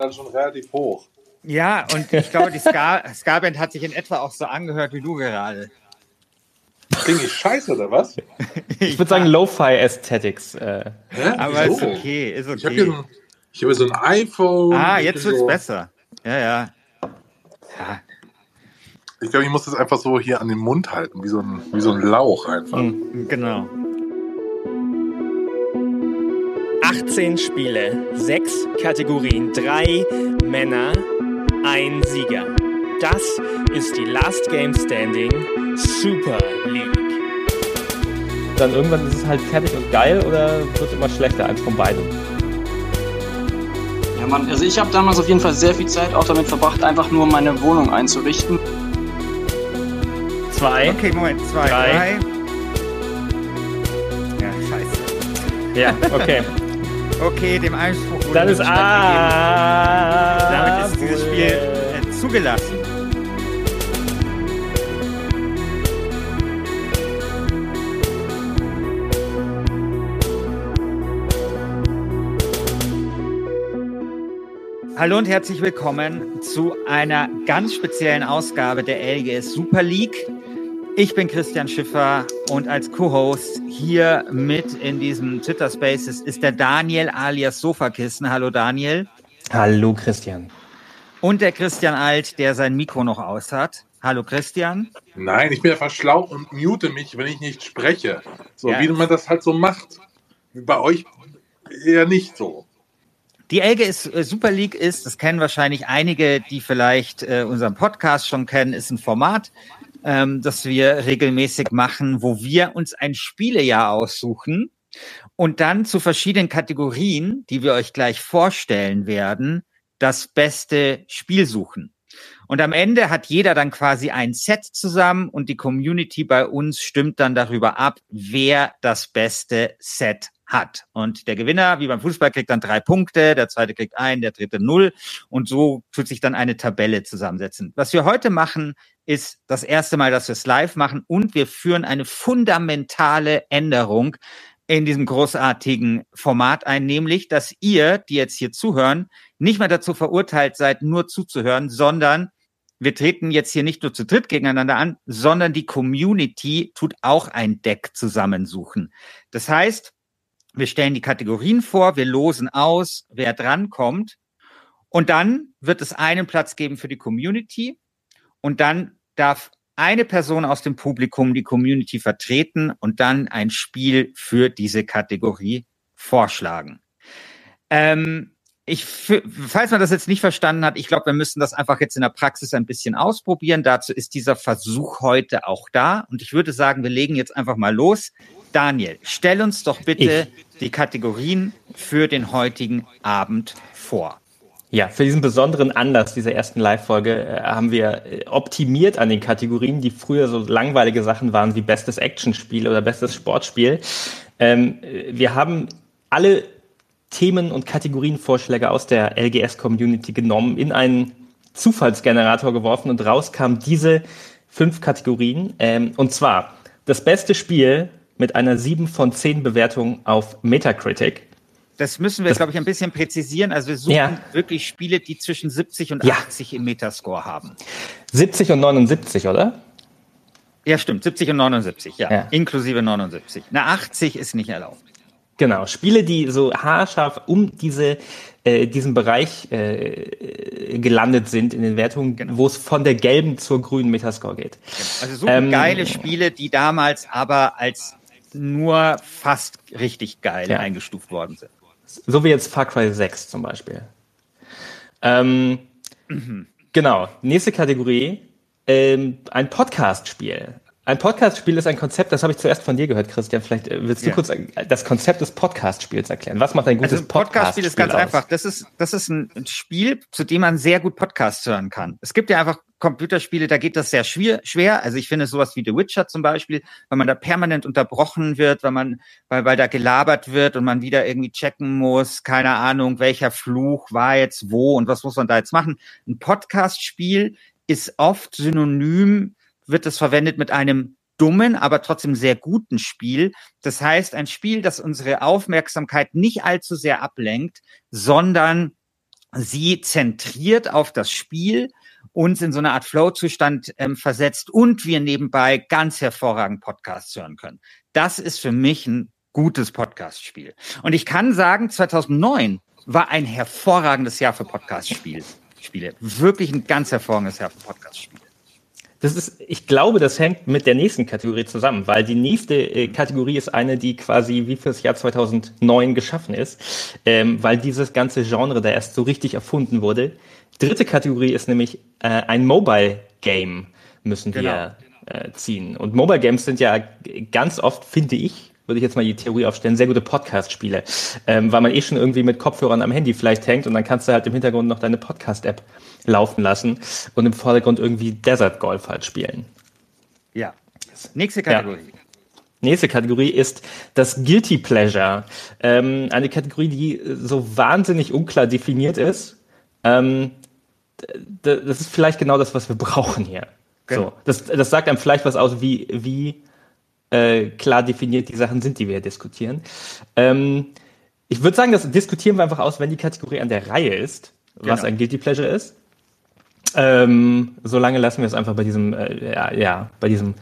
dann schon relativ hoch. Ja, und ich glaube, die Ska-Band Ska hat sich in etwa auch so angehört wie du gerade. Klinge ich scheiße, oder was? Ich würde sagen Lo-Fi Aesthetics. Äh. Aber ist okay, ist okay. Ich habe hier, so ich hab so ein iPhone. Ah, jetzt wird's so besser. Ja, ja. ja. Ich glaube, ich muss das einfach so hier an den Mund halten, wie so ein, wie so ein Lauch einfach. Mhm, genau. 18 Spiele, 6 Kategorien, 3 Männer, ein Sieger. Das ist die Last Game Standing Super League. Dann irgendwann ist es halt fertig und geil oder wird immer schlechter, eins von beiden? Ja, Mann, also ich habe damals auf jeden Fall sehr viel Zeit auch damit verbracht, einfach nur meine Wohnung einzurichten. Zwei. Okay, Moment, zwei, drei. drei. Ja, scheiße. Ja, okay. okay, dem Einspruch wurde Dann ist A. Damit ist dieses Spiel äh, zugelassen. Hallo und herzlich willkommen zu einer ganz speziellen Ausgabe der LGS Super League. Ich bin Christian Schiffer und als Co-Host hier mit in diesem Twitter Spaces ist der Daniel alias Sofakissen. Hallo Daniel. Hallo Christian. Und der Christian Alt, der sein Mikro noch aus hat. Hallo Christian. Nein, ich bin einfach schlau und mute mich, wenn ich nicht spreche. So ja. wie man das halt so macht. Bei euch eher nicht so. Die LGS äh, Super League ist, das kennen wahrscheinlich einige, die vielleicht äh, unseren Podcast schon kennen, ist ein Format, ähm, das wir regelmäßig machen, wo wir uns ein Spielejahr aussuchen und dann zu verschiedenen Kategorien, die wir euch gleich vorstellen werden, das beste Spiel suchen. Und am Ende hat jeder dann quasi ein Set zusammen und die Community bei uns stimmt dann darüber ab, wer das beste Set hat. Und der Gewinner, wie beim Fußball, kriegt dann drei Punkte, der zweite kriegt ein, der dritte null. Und so tut sich dann eine Tabelle zusammensetzen. Was wir heute machen, ist das erste Mal, dass wir es live machen und wir führen eine fundamentale Änderung in diesem großartigen Format ein, nämlich, dass ihr, die jetzt hier zuhören, nicht mehr dazu verurteilt seid, nur zuzuhören, sondern wir treten jetzt hier nicht nur zu dritt gegeneinander an, sondern die Community tut auch ein Deck zusammensuchen. Das heißt, wir stellen die Kategorien vor, wir losen aus, wer drankommt. Und dann wird es einen Platz geben für die Community. Und dann darf eine Person aus dem Publikum die Community vertreten und dann ein Spiel für diese Kategorie vorschlagen. Ähm, ich, falls man das jetzt nicht verstanden hat, ich glaube, wir müssen das einfach jetzt in der Praxis ein bisschen ausprobieren. Dazu ist dieser Versuch heute auch da. Und ich würde sagen, wir legen jetzt einfach mal los. Daniel, stell uns doch bitte ich. die Kategorien für den heutigen Abend vor. Ja, für diesen besonderen Anlass dieser ersten Live-Folge äh, haben wir äh, optimiert an den Kategorien, die früher so langweilige Sachen waren wie bestes Actionspiel oder bestes Sportspiel. Ähm, wir haben alle Themen und Kategorienvorschläge aus der LGS-Community genommen, in einen Zufallsgenerator geworfen und raus kamen diese fünf Kategorien. Ähm, und zwar das beste Spiel mit einer 7 von 10 Bewertung auf Metacritic. Das müssen wir, glaube ich, ein bisschen präzisieren. Also wir suchen ja. wirklich Spiele, die zwischen 70 und ja. 80 im Metascore haben. 70 und 79, oder? Ja, stimmt. 70 und 79, ja. ja. Inklusive 79. Eine 80 ist nicht erlaubt. Genau. Spiele, die so haarscharf um diese, äh, diesen Bereich äh, gelandet sind in den Wertungen, genau. wo es von der gelben zur grünen Metascore geht. Genau. Also so ähm, geile Spiele, die damals aber als nur fast richtig geil ja. eingestuft worden sind. So wie jetzt Far Cry 6 zum Beispiel. Ähm, mhm. Genau, nächste Kategorie, ähm, ein Podcast-Spiel. Ein Podcast-Spiel ist ein Konzept, das habe ich zuerst von dir gehört, Christian. Vielleicht äh, willst du ja. kurz das Konzept des Podcast-Spiels erklären. Was macht ein gutes also ein Podcast-Spiel? Podcast-Spiel ist ganz aus? einfach. Das ist, das ist ein Spiel, zu dem man sehr gut Podcasts hören kann. Es gibt ja einfach Computerspiele, da geht das sehr schwer. schwer. Also ich finde sowas wie The Witcher zum Beispiel, weil man da permanent unterbrochen wird, weil man, weil, weil da gelabert wird und man wieder irgendwie checken muss, keine Ahnung, welcher Fluch war jetzt wo und was muss man da jetzt machen. Ein Podcast-Spiel ist oft synonym wird es verwendet mit einem dummen, aber trotzdem sehr guten Spiel. Das heißt, ein Spiel, das unsere Aufmerksamkeit nicht allzu sehr ablenkt, sondern sie zentriert auf das Spiel uns in so eine Art Flow-Zustand ähm, versetzt und wir nebenbei ganz hervorragend Podcasts hören können. Das ist für mich ein gutes Podcast-Spiel. Und ich kann sagen, 2009 war ein hervorragendes Jahr für Podcast-Spiele. Wirklich ein ganz hervorragendes Jahr für Podcast-Spiele. Das ist, ich glaube, das hängt mit der nächsten Kategorie zusammen, weil die nächste äh, Kategorie ist eine, die quasi wie fürs Jahr 2009 geschaffen ist, ähm, weil dieses ganze Genre da erst so richtig erfunden wurde. Dritte Kategorie ist nämlich äh, ein Mobile Game müssen wir genau. äh, ziehen. Und Mobile Games sind ja ganz oft, finde ich, würde ich jetzt mal die Theorie aufstellen, sehr gute Podcast-Spiele, ähm, weil man eh schon irgendwie mit Kopfhörern am Handy vielleicht hängt und dann kannst du halt im Hintergrund noch deine Podcast-App laufen lassen und im Vordergrund irgendwie Desert Golf halt spielen. Ja. Nächste Kategorie. Ja. Nächste Kategorie ist das Guilty Pleasure. Ähm, eine Kategorie, die so wahnsinnig unklar definiert ist. Ähm, das ist vielleicht genau das, was wir brauchen hier. Genau. So, das, das sagt einem vielleicht was aus, wie, wie äh, klar definiert die Sachen sind, die wir hier diskutieren. Ähm, ich würde sagen, das diskutieren wir einfach aus, wenn die Kategorie an der Reihe ist, genau. was ein Guilty Pleasure ist. Ähm, solange lassen wir es einfach bei diesem, äh, ja, ja, bei diesem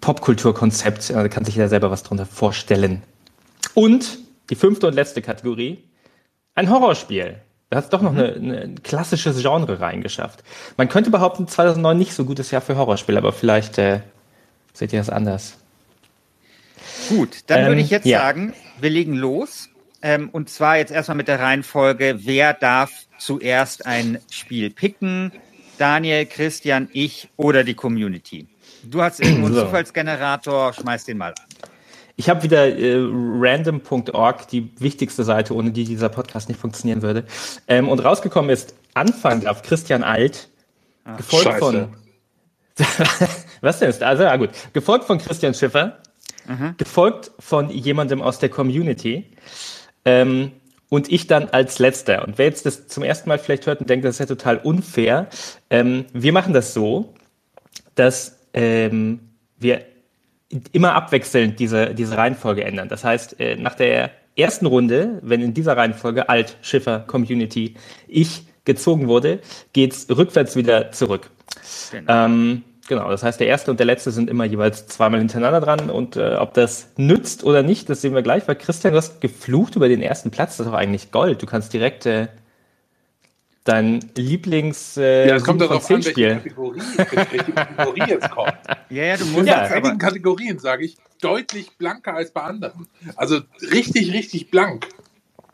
Popkulturkonzept. Da kann sich ja selber was drunter vorstellen. Und die fünfte und letzte Kategorie: ein Horrorspiel. Da hat es doch noch mhm. ein klassisches Genre reingeschafft. Man könnte behaupten, 2009 nicht so gutes Jahr für Horrorspiele, aber vielleicht äh, seht ihr das anders. Gut, dann ähm, würde ich jetzt ja. sagen, wir legen los. Ähm, und zwar jetzt erstmal mit der Reihenfolge, wer darf zuerst ein Spiel picken? Daniel, Christian, ich oder die Community? Du hast irgendwo einen so. Zufallsgenerator, schmeiß den mal an. Ich habe wieder äh, random.org, die wichtigste Seite, ohne die dieser Podcast nicht funktionieren würde. Ähm, und rausgekommen ist Anfang auf Christian Alt, Ach, gefolgt Scheiße. von. Was denn ist? Also, ja gut. Gefolgt von Christian Schiffer, mhm. gefolgt von jemandem aus der Community. Ähm, und ich dann als letzter. Und wer jetzt das zum ersten Mal vielleicht hört und denkt, das ist ja total unfair, ähm, wir machen das so, dass ähm, wir immer abwechselnd diese, diese Reihenfolge ändern. Das heißt, äh, nach der ersten Runde, wenn in dieser Reihenfolge Alt, Schiffer, Community, ich gezogen wurde, geht's rückwärts wieder zurück. Genau. Ähm, genau, das heißt, der erste und der letzte sind immer jeweils zweimal hintereinander dran und äh, ob das nützt oder nicht, das sehen wir gleich, weil Christian, du hast geflucht über den ersten Platz, das ist doch eigentlich Gold. Du kannst direkt äh, dein Lieblings äh, ja, es kommt darauf an, welche Kategorie, welche Kategorie jetzt kommt. Ja, ja, du musst ja, in einigen Kategorien, sage ich, deutlich blanker als bei anderen. Also richtig, richtig blank.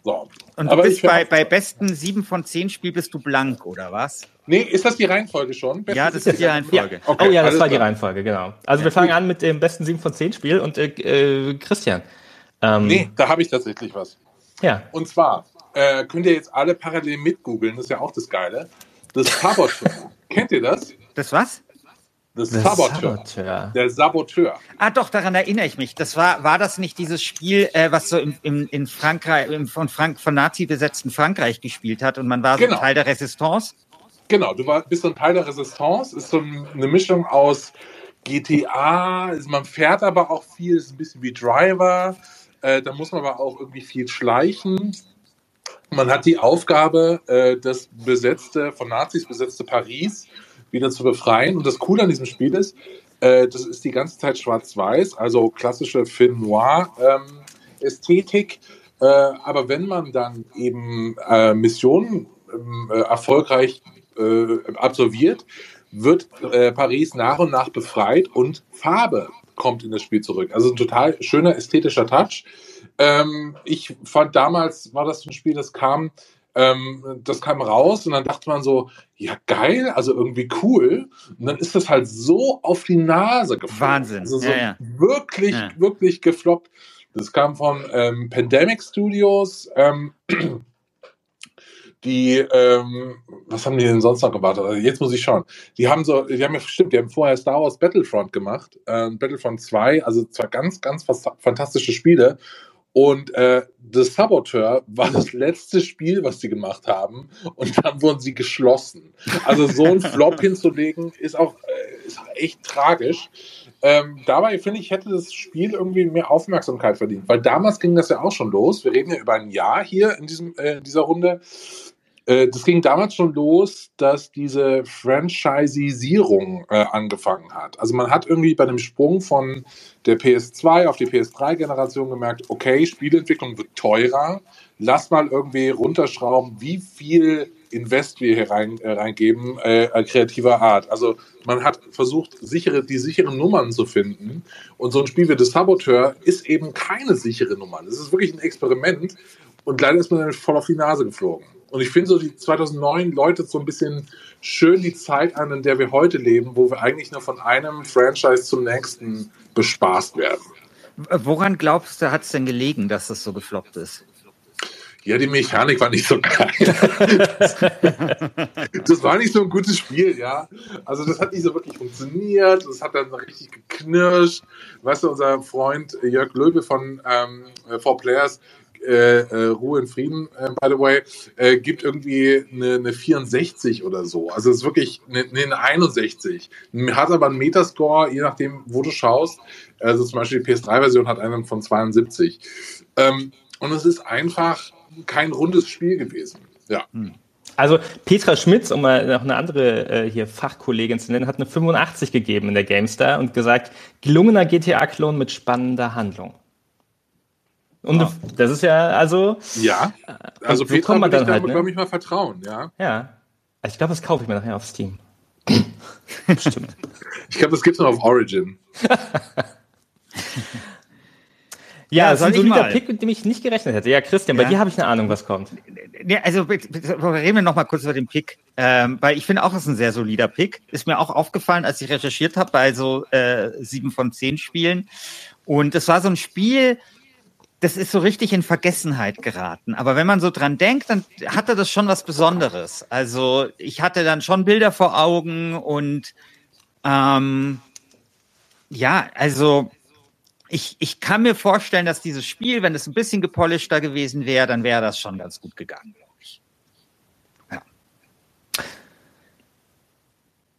So. Und du Aber bist bei, bei besten 7 von 10 Spiel bist du blank, oder was? Nee, ist das die Reihenfolge schon? Bestes ja, das ist die Reihenfolge. Ja. Okay, oh ja, das war die Reihenfolge, genau. Also ja, wir fangen an mit dem besten 7 von 10 Spiel und äh, äh, Christian. Ähm, nee, da habe ich tatsächlich was. Ja. Und zwar äh, könnt ihr jetzt alle parallel mitgoogeln, das ist ja auch das Geile. Das Saboteur. Kennt ihr das? Das was? Das Saboteur. Saboteur. Der Saboteur. Ah, doch, daran erinnere ich mich. Das war, war das nicht dieses Spiel, äh, was so im, im, in Frankreich, im, von, Frank, von Nazi besetzten Frankreich gespielt hat und man war so genau. Teil der Resistance? Genau, du war, bist so ein Teil der Resistance, ist so eine Mischung aus GTA, man fährt aber auch viel, ist ein bisschen wie Driver, äh, da muss man aber auch irgendwie viel schleichen. Man hat die Aufgabe, äh, das besetzte, von Nazis besetzte Paris wieder zu befreien. Und das Coole an diesem Spiel ist, äh, das ist die ganze Zeit schwarz-weiß, also klassische Film Noir ähm, Ästhetik. Äh, aber wenn man dann eben Missionen ähm, äh, erfolgreich absolviert, wird Paris nach und nach befreit und Farbe kommt in das Spiel zurück. Also ein total schöner ästhetischer Touch. Ähm, ich fand damals, war das ein Spiel, das kam, ähm, das kam raus und dann dachte man so, ja geil, also irgendwie cool. Und dann ist das halt so auf die Nase gefloppt. Wahnsinn. Also so ja, ja. wirklich, ja. wirklich gefloppt. Das kam von ähm, Pandemic Studios. Ähm, die, ähm, was haben die denn sonst noch gemacht? Also jetzt muss ich schauen. Die haben so, die haben ja, stimmt, die haben vorher Star Wars Battlefront gemacht, äh, Battlefront 2, also zwei ganz, ganz fantastische Spiele. Und äh, The Saboteur war das letzte Spiel, was sie gemacht haben. Und dann wurden sie geschlossen. Also so ein Flop hinzulegen, ist auch, äh, ist echt tragisch. Ähm, dabei finde ich, hätte das Spiel irgendwie mehr Aufmerksamkeit verdient. Weil damals ging das ja auch schon los. Wir reden ja über ein Jahr hier in diesem, äh, dieser Runde. Äh, das ging damals schon los, dass diese Franchisierung äh, angefangen hat. Also man hat irgendwie bei dem Sprung von der PS2 auf die PS3-Generation gemerkt, okay, Spielentwicklung wird teurer, lass mal irgendwie runterschrauben, wie viel Invest wir hier rein, äh, reingeben, äh, kreativer Art. Also man hat versucht, sichere, die sicheren Nummern zu finden. Und so ein Spiel wie The Saboteur ist eben keine sichere Nummer. Das ist wirklich ein Experiment. Und leider ist man dann voll auf die Nase geflogen. Und ich finde so, die 2009 läutet so ein bisschen schön die Zeit an, in der wir heute leben, wo wir eigentlich nur von einem Franchise zum nächsten bespaßt werden. Woran glaubst du, hat es denn gelegen, dass das so gefloppt ist? Ja, die Mechanik war nicht so geil. Das, das, war nicht so ein gutes Spiel, ja. Also das hat nicht so wirklich funktioniert. Das hat dann richtig geknirscht. Weißt du, unser Freund Jörg Löwe von ähm, Four Players, äh, äh, Ruhe in Frieden, äh, by the way, äh, gibt irgendwie eine, eine 64 oder so. Also es ist wirklich eine, eine 61. Hat aber einen Metascore, je nachdem, wo du schaust. Also zum Beispiel die PS3-Version hat einen von 72. Ähm, und es ist einfach kein rundes Spiel gewesen. Ja. Hm. Also Petra Schmitz, um mal noch eine andere äh, hier Fachkollegin zu nennen, hat eine 85 gegeben in der GameStar und gesagt, gelungener GTA-Klon mit spannender Handlung. Und ja. das ist ja, also. Ja, also so Petra man dann halt, ne? glaube ich, mal vertrauen, ja. Ja. Also ich glaube, das kaufe ich mir nachher auf Steam. Stimmt. Ich glaube, das gibt es nur auf Origin. Ja, ja das ist ein solider Pick, mit dem ich nicht gerechnet hätte. Ja, Christian, bei dir habe ich eine Ahnung, was kommt. Ja, also reden wir noch mal kurz über den Pick, ähm, weil ich finde auch, es ist ein sehr solider Pick. Ist mir auch aufgefallen, als ich recherchiert habe bei so äh, sieben von zehn Spielen. Und es war so ein Spiel, das ist so richtig in Vergessenheit geraten. Aber wenn man so dran denkt, dann hatte das schon was Besonderes. Also ich hatte dann schon Bilder vor Augen und ähm, ja, also ich, ich kann mir vorstellen, dass dieses Spiel, wenn es ein bisschen gepolischter gewesen wäre, dann wäre das schon ganz gut gegangen, glaube ich. Ja.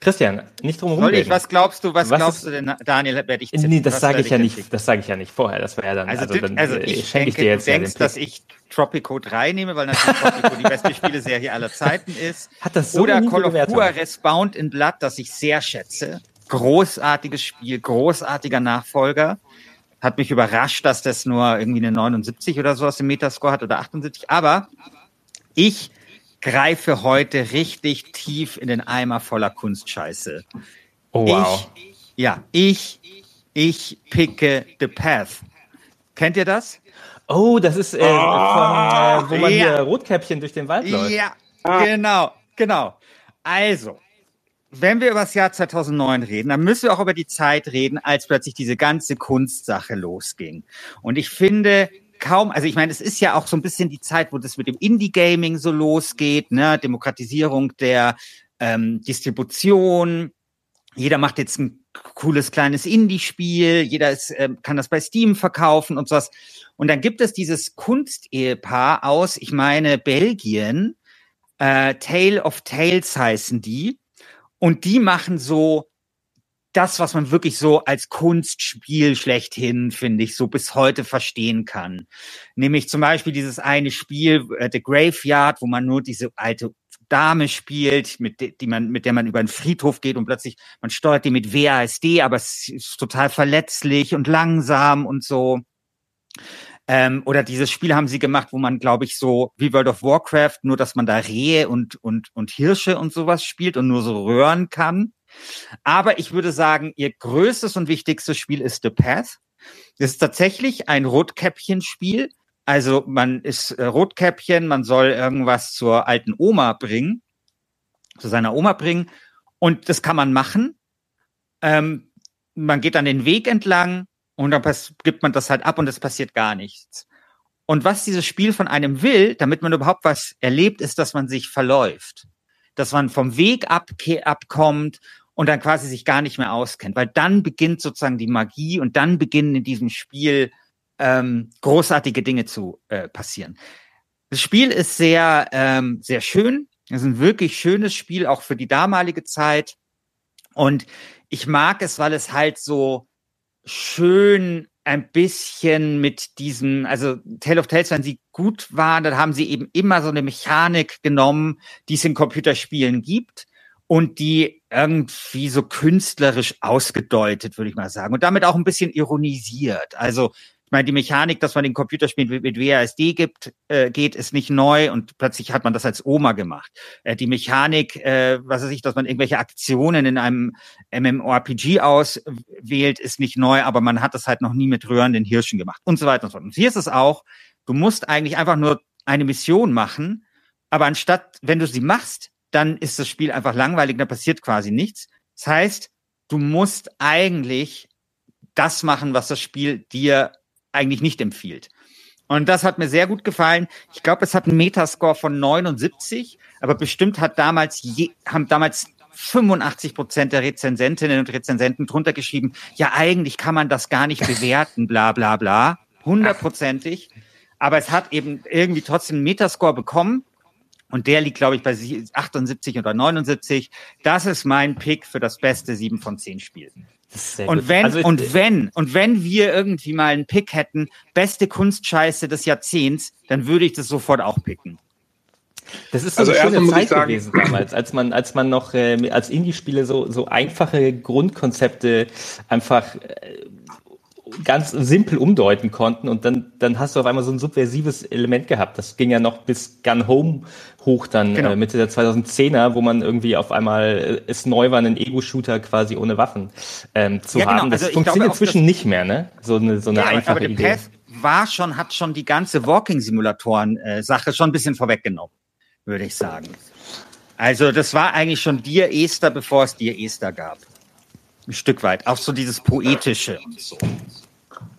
Christian, nicht drum herum. Was glaubst du, was, was glaubst du denn, Daniel, werde ich tippen? Nee, das sage ich ja nicht, das sage ich ja nicht vorher. Das wäre ja dann, also, also, dann, also äh, ich denke, ich dir jetzt du denkst, ja dass ich Tropico 3 nehme, weil natürlich Tropico die beste Spieleserie aller Zeiten ist. Hat das so Oder Call of Juarez Bound in Blood, das ich sehr schätze. Großartiges Spiel, großartiger Nachfolger. Hat mich überrascht, dass das nur irgendwie eine 79 oder sowas im Metascore hat oder 78. Aber ich greife heute richtig tief in den Eimer voller Kunstscheiße. Oh, wow. Ich, ja, ich, ich picke The Path. Kennt ihr das? Oh, das ist äh, oh, von, äh, wo man ja. hier Rotkäppchen durch den Wald läuft. Ja, ah. genau, genau. Also, wenn wir über das Jahr 2009 reden, dann müssen wir auch über die Zeit reden, als plötzlich diese ganze Kunstsache losging. Und ich finde, kaum, also ich meine, es ist ja auch so ein bisschen die Zeit, wo das mit dem Indie-Gaming so losgeht, ne, Demokratisierung der ähm, Distribution. Jeder macht jetzt ein cooles kleines Indie-Spiel, jeder ist, äh, kann das bei Steam verkaufen und sowas. Und dann gibt es dieses Kunstehepaar aus, ich meine, Belgien, äh, Tale of Tales heißen die. Und die machen so das, was man wirklich so als Kunstspiel schlechthin, finde ich, so bis heute verstehen kann. Nämlich zum Beispiel dieses eine Spiel, äh, The Graveyard, wo man nur diese alte Dame spielt, mit, die man, mit der man über einen Friedhof geht und plötzlich, man steuert die mit WASD, aber es ist total verletzlich und langsam und so. Ähm, oder dieses Spiel haben sie gemacht, wo man, glaube ich, so wie World of Warcraft, nur dass man da Rehe und, und, und Hirsche und sowas spielt und nur so röhren kann. Aber ich würde sagen, ihr größtes und wichtigstes Spiel ist The Path. Das ist tatsächlich ein Rotkäppchen-Spiel. Also man ist äh, Rotkäppchen, man soll irgendwas zur alten Oma bringen, zu seiner Oma bringen. Und das kann man machen. Ähm, man geht dann den Weg entlang und dann gibt man das halt ab und es passiert gar nichts. Und was dieses Spiel von einem will, damit man überhaupt was erlebt, ist, dass man sich verläuft. Dass man vom Weg ab, abkommt und dann quasi sich gar nicht mehr auskennt. Weil dann beginnt sozusagen die Magie und dann beginnen in diesem Spiel ähm, großartige Dinge zu äh, passieren. Das Spiel ist sehr, ähm, sehr schön. Es ist ein wirklich schönes Spiel, auch für die damalige Zeit. Und ich mag es, weil es halt so schön ein bisschen mit diesem, also Tale of Tales, wenn sie gut waren, dann haben sie eben immer so eine Mechanik genommen, die es in Computerspielen gibt und die irgendwie so künstlerisch ausgedeutet, würde ich mal sagen, und damit auch ein bisschen ironisiert. Also ich meine, die Mechanik, dass man den Computerspielen mit, WASD gibt, äh, geht, ist nicht neu und plötzlich hat man das als Oma gemacht. Äh, die Mechanik, äh, was weiß ich, dass man irgendwelche Aktionen in einem MMORPG auswählt, ist nicht neu, aber man hat das halt noch nie mit rührenden Hirschen gemacht und so weiter und so fort. Und hier ist es auch, du musst eigentlich einfach nur eine Mission machen, aber anstatt, wenn du sie machst, dann ist das Spiel einfach langweilig, da passiert quasi nichts. Das heißt, du musst eigentlich das machen, was das Spiel dir eigentlich nicht empfiehlt. Und das hat mir sehr gut gefallen. Ich glaube, es hat einen Metascore von 79, aber bestimmt hat damals je, haben damals 85 Prozent der Rezensentinnen und Rezensenten drunter geschrieben, ja, eigentlich kann man das gar nicht bewerten, bla bla bla. Hundertprozentig. Aber es hat eben irgendwie trotzdem einen Metascore bekommen. Und der liegt, glaube ich, bei 78 oder 79. Das ist mein Pick für das beste 7 von 10 Spiel. Und wenn, also, und wenn, und wenn wir irgendwie mal einen Pick hätten, beste Kunstscheiße des Jahrzehnts, dann würde ich das sofort auch picken. Das ist so also eine schöne Zeit sagen, gewesen damals, als man, als man noch äh, als Indie-Spiele so, so einfache Grundkonzepte einfach äh, ganz simpel umdeuten konnten und dann, dann hast du auf einmal so ein subversives Element gehabt. Das ging ja noch bis Gun Home hoch dann genau. äh, Mitte der 2010er, wo man irgendwie auf einmal äh, es neu war, einen Ego-Shooter quasi ohne Waffen ähm, zu ja, genau. haben. Das also funktioniert inzwischen nicht mehr, ne? So eine, so eine ja, einfache aber Idee. Path war schon, hat schon die ganze Walking-Simulatoren-Sache äh, schon ein bisschen vorweggenommen, würde ich sagen. Also das war eigentlich schon Dir Esther, bevor es Dir Esther gab. Ein Stück weit. Auch so dieses Poetische und so.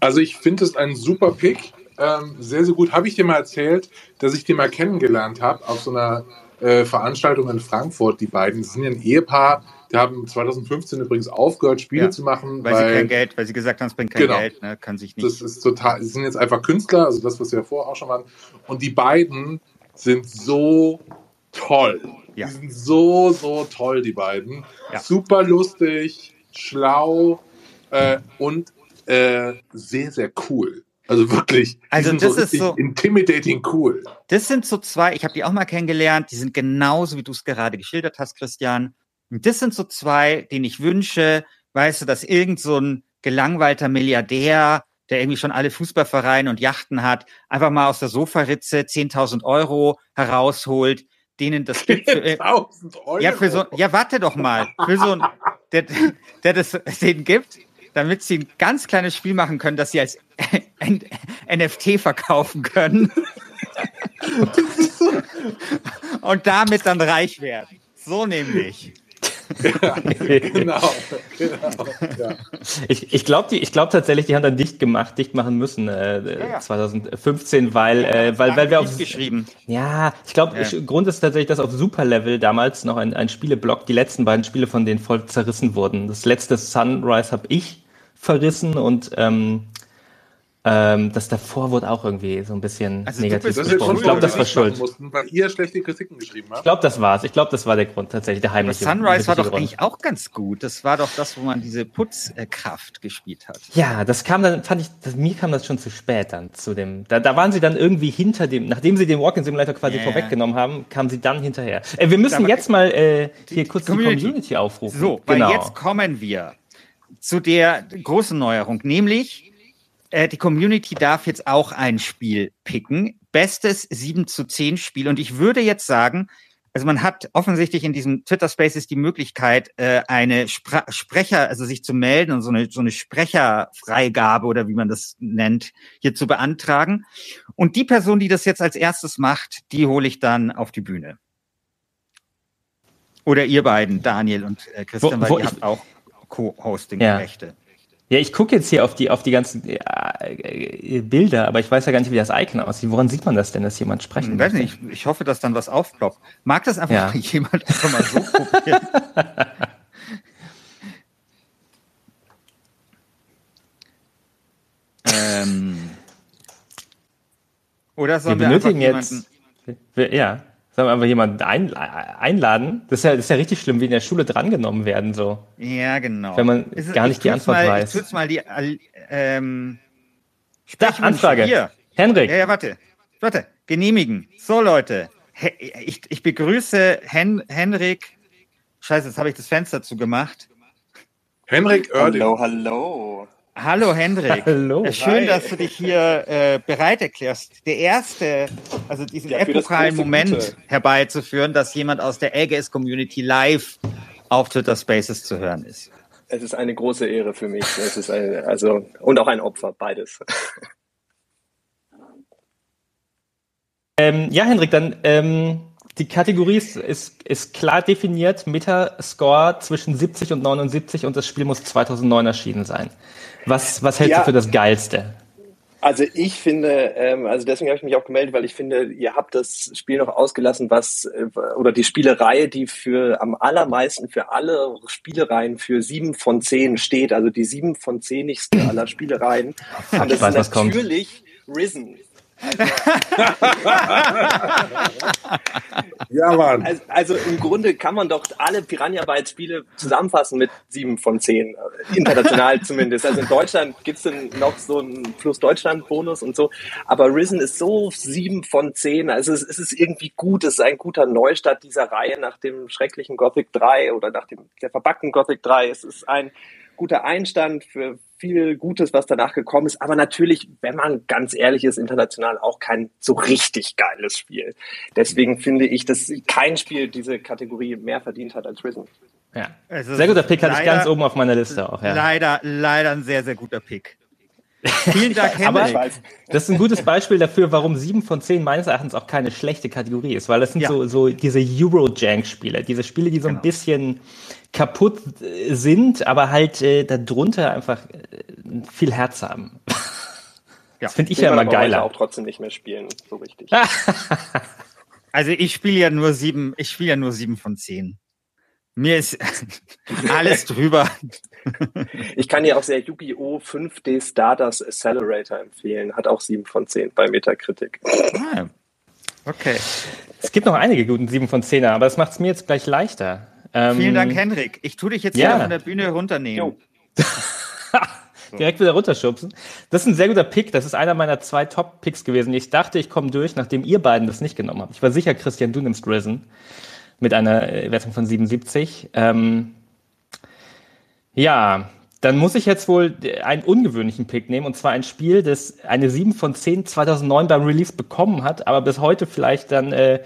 Also ich finde es ein super Pick. Ähm, sehr, sehr gut. Habe ich dir mal erzählt, dass ich den mal kennengelernt habe auf so einer äh, Veranstaltung in Frankfurt, die beiden. Das sind ja ein Ehepaar, die haben 2015 übrigens aufgehört, Spiele ja, zu machen. Weil, weil, sie kein Geld, weil sie gesagt haben, es bringt kein genau, Geld, ne, kann sich nicht. Das ist total, sie sind jetzt einfach Künstler, also das, was wir vorher auch schon waren. Und die beiden sind so toll. Ja. Die sind so, so toll, die beiden. Ja. Super lustig, schlau äh, und äh, sehr, sehr cool. Also wirklich. Also das so ist so intimidating cool. Das sind so zwei. Ich habe die auch mal kennengelernt. Die sind genauso wie du es gerade geschildert hast, Christian. Und das sind so zwei, denen ich wünsche, weißt du, dass irgend so ein gelangweilter Milliardär, der irgendwie schon alle Fußballvereine und Yachten hat, einfach mal aus der Sofaritze 10.000 Euro herausholt, denen das gibt. 10.000 Euro? Ja, für so, ja, warte doch mal. Für so ein, der, der das denen gibt, damit sie ein ganz kleines Spiel machen können, das sie als NFT verkaufen können. Und damit dann reich werden. So nämlich. Ja, genau, genau. Ja. Ich, ich glaube glaub tatsächlich, die haben dann dicht gemacht, dicht machen müssen äh, ja, 2015, weil, äh, weil, weil wir auf geschrieben. Ja, ich glaube, Grund ist tatsächlich, dass auf Super Level damals noch ein, ein Spieleblock die letzten beiden Spiele von denen voll zerrissen wurden. Das letzte Sunrise habe ich verrissen und ähm, ähm, das davor wurde auch irgendwie so ein bisschen also negativ besprochen. Ich glaube, das war schuld. Mussten, weil ihr schlechte Kritiken geschrieben habt. Ich glaube, das war's. Ich glaube, das war der Grund tatsächlich, der heimliche. Aber Sunrise war doch Grund. eigentlich auch ganz gut. Das war doch das, wo man diese Putzkraft gespielt hat. Ja, das kam dann, fand ich, das, mir kam das schon zu spät dann zu dem. Da, da waren sie dann irgendwie hinter dem, nachdem sie den Walking Simulator quasi yeah. vorweggenommen haben, kamen sie dann hinterher. Äh, wir müssen jetzt mal äh, hier kurz die Community, Community aufrufen. So, genau. weil jetzt kommen wir zu der großen Neuerung, nämlich äh, die Community darf jetzt auch ein Spiel picken. Bestes 7 zu 10 Spiel. Und ich würde jetzt sagen, also man hat offensichtlich in diesem Twitter Spaces die Möglichkeit, äh, eine Spre Sprecher, also sich zu melden und so eine, so eine Sprecherfreigabe oder wie man das nennt, hier zu beantragen. Und die Person, die das jetzt als erstes macht, die hole ich dann auf die Bühne. Oder ihr beiden, Daniel und äh, Christian, wo, wo weil ihr habt auch Co-Hosting-Rechte. Ja. Ja, ich gucke jetzt hier auf die, auf die ganzen äh, äh, Bilder, aber ich weiß ja gar nicht, wie das Icon aussieht. Woran sieht man das denn, dass jemand sprechen Ich weiß nicht, ich, ich hoffe, dass dann was aufploppt. Mag das einfach ja. jemand einfach mal so probieren? ähm, oder sollen wir, wir benötigen jetzt, ja. Sollen wir einfach jemanden ein, einladen? Das ist, ja, das ist ja richtig schlimm, wie in der Schule drangenommen werden, so. Ja, genau. Wenn man gar nicht die Antwort mal, weiß. Ich mal die, ähm, Da, Anfrage. Hier. Henrik. Ja, ja, warte. Warte. Genehmigen. So, Leute. He ich, ich begrüße Hen Henrik. Scheiße, jetzt habe ich das Fenster zugemacht. Henrik Oerding. Hallo, hallo. Hallo Hendrik. Hallo. Äh, Schön, Hi. dass du dich hier äh, bereit erklärst, der erste, also diesen Ja, große Moment Gute. herbeizuführen, dass jemand aus der LGS-Community live auf Twitter Spaces zu hören ist. Es ist eine große Ehre für mich. Es ist eine, also, und auch ein Opfer, beides. Ähm, ja, Henrik, dann ähm, die Kategorie ist, ist, ist klar definiert. Metascore zwischen 70 und 79 und das Spiel muss 2009 erschienen sein. Was, was hältst Ja. du für das Geilste? Also ich finde, ähm, also deswegen habe ich mich auch gemeldet, weil ich finde, ihr habt das Spiel noch ausgelassen, was äh, oder die Spielereihe, die für am allermeisten für alle Spielereien für sieben von zehn steht, also die sieben von zehnigste aller Spielereien. Und das weiß, ist kommt. natürlich Risen. Ja, Mann. Also, also im Grunde kann man doch alle Piranha Bytes Spiele zusammenfassen mit sieben von zehn, äh, international zumindest. Also in Deutschland gibt's dann noch so einen Plus Deutschland Bonus und so, aber Risen ist so sieben von zehn. Also es, es ist irgendwie gut, es ist ein guter Neustart dieser Reihe nach dem schrecklichen Gothic 3 oder nach dem der verbackten Gothic 3. Es ist ein guter Einstand für viel Gutes, was danach gekommen ist. Aber natürlich, wenn man ganz ehrlich ist, international auch kein so richtig geiles Spiel. Deswegen finde ich, dass kein Spiel diese Kategorie mehr verdient hat als Risen. Ja. Sehr guter Pick, hatte ich leider- ganz oben auf meiner Liste auch. Ja. Leider, leider ein sehr, sehr guter Pick. Vielen Dank, Aber- Henrik. weiß. Das ist ein gutes Beispiel dafür, warum sieben von zehn meines Erachtens auch keine schlechte Kategorie ist, weil das sind Ja. so, so diese Eurojank-Spiele, diese Spiele, die so ein Genau. bisschen kaputt äh, sind, aber halt äh, darunter einfach äh, viel Herz haben. Das finde ich Den ja immer aber geiler. auch trotzdem nicht mehr spielen, so richtig. Also ich spiele ja nur sieben, ich spiele ja nur sieben von zehn. Mir ist alles drüber. Ich kann dir auch sehr Yu-Gi-Oh! 5D Stardust Accelerator empfehlen. Hat auch 7 von 10 bei Metacritic. Ah, okay. Es gibt noch einige guten sieben von zehner, aber das macht es mir jetzt gleich leichter. Ähm, Vielen Dank, Henrik. Ich tu dich jetzt ja. wieder von der Bühne runternehmen. Direkt wieder runterschubsen. Das ist ein sehr guter Pick. Das ist einer meiner zwei Top-Picks gewesen. Ich dachte, ich komme durch, nachdem ihr beiden das nicht genommen habt. Ich war sicher, Christian, du nimmst Risen mit einer äh, Wertung von 77. Ähm, ja, dann muss ich jetzt wohl einen ungewöhnlichen Pick nehmen, und zwar ein Spiel, das eine 7 von 10 2009 beim Release bekommen hat, aber bis heute vielleicht dann äh,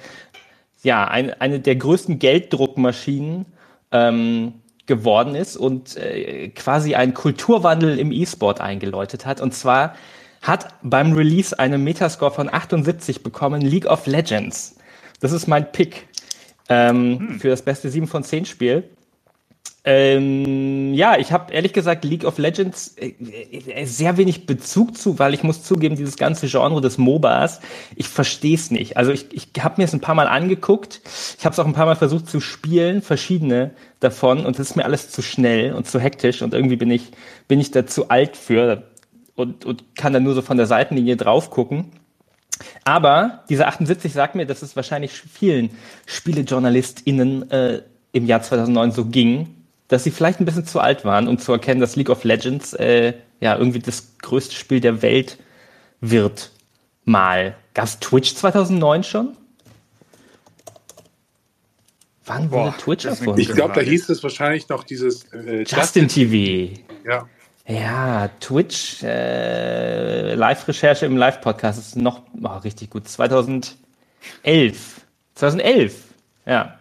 ja, ein, eine der größten Gelddruckmaschinen ähm, geworden ist und äh, quasi einen Kulturwandel im E-Sport eingeläutet hat. Und zwar hat beim Release eine Metascore von 78 bekommen, League of Legends. Das ist mein Pick ähm, für das beste 7 von 10 Spiel. Ähm, ja, ich habe ehrlich gesagt League of Legends äh, äh, sehr wenig Bezug zu, weil ich muss zugeben, dieses ganze Genre des MOBAs, ich verstehe es nicht. Also ich, ich habe mir es ein paar Mal angeguckt, ich habe es auch ein paar Mal versucht zu spielen, verschiedene davon, und es ist mir alles zu schnell und zu hektisch und irgendwie bin ich, bin ich da zu alt für und, und kann dann nur so von der Seitenlinie drauf gucken. Aber diese 78 sagt mir, dass es wahrscheinlich vielen SpielejournalistInnen äh, im Jahr 2009 so ging, dass sie vielleicht ein bisschen zu alt waren, um zu erkennen, dass League of Legends äh, ja irgendwie das größte Spiel der Welt wird. Mal. Gab es Twitch 2009 schon? Wann wurde Boah, Twitch erfunden? Ich glaube, da hieß es wahrscheinlich noch dieses äh, Justin TV. Ja. Ja, Twitch, äh, Live-Recherche im Live-Podcast ist noch oh, richtig gut. 2011. 2011, ja.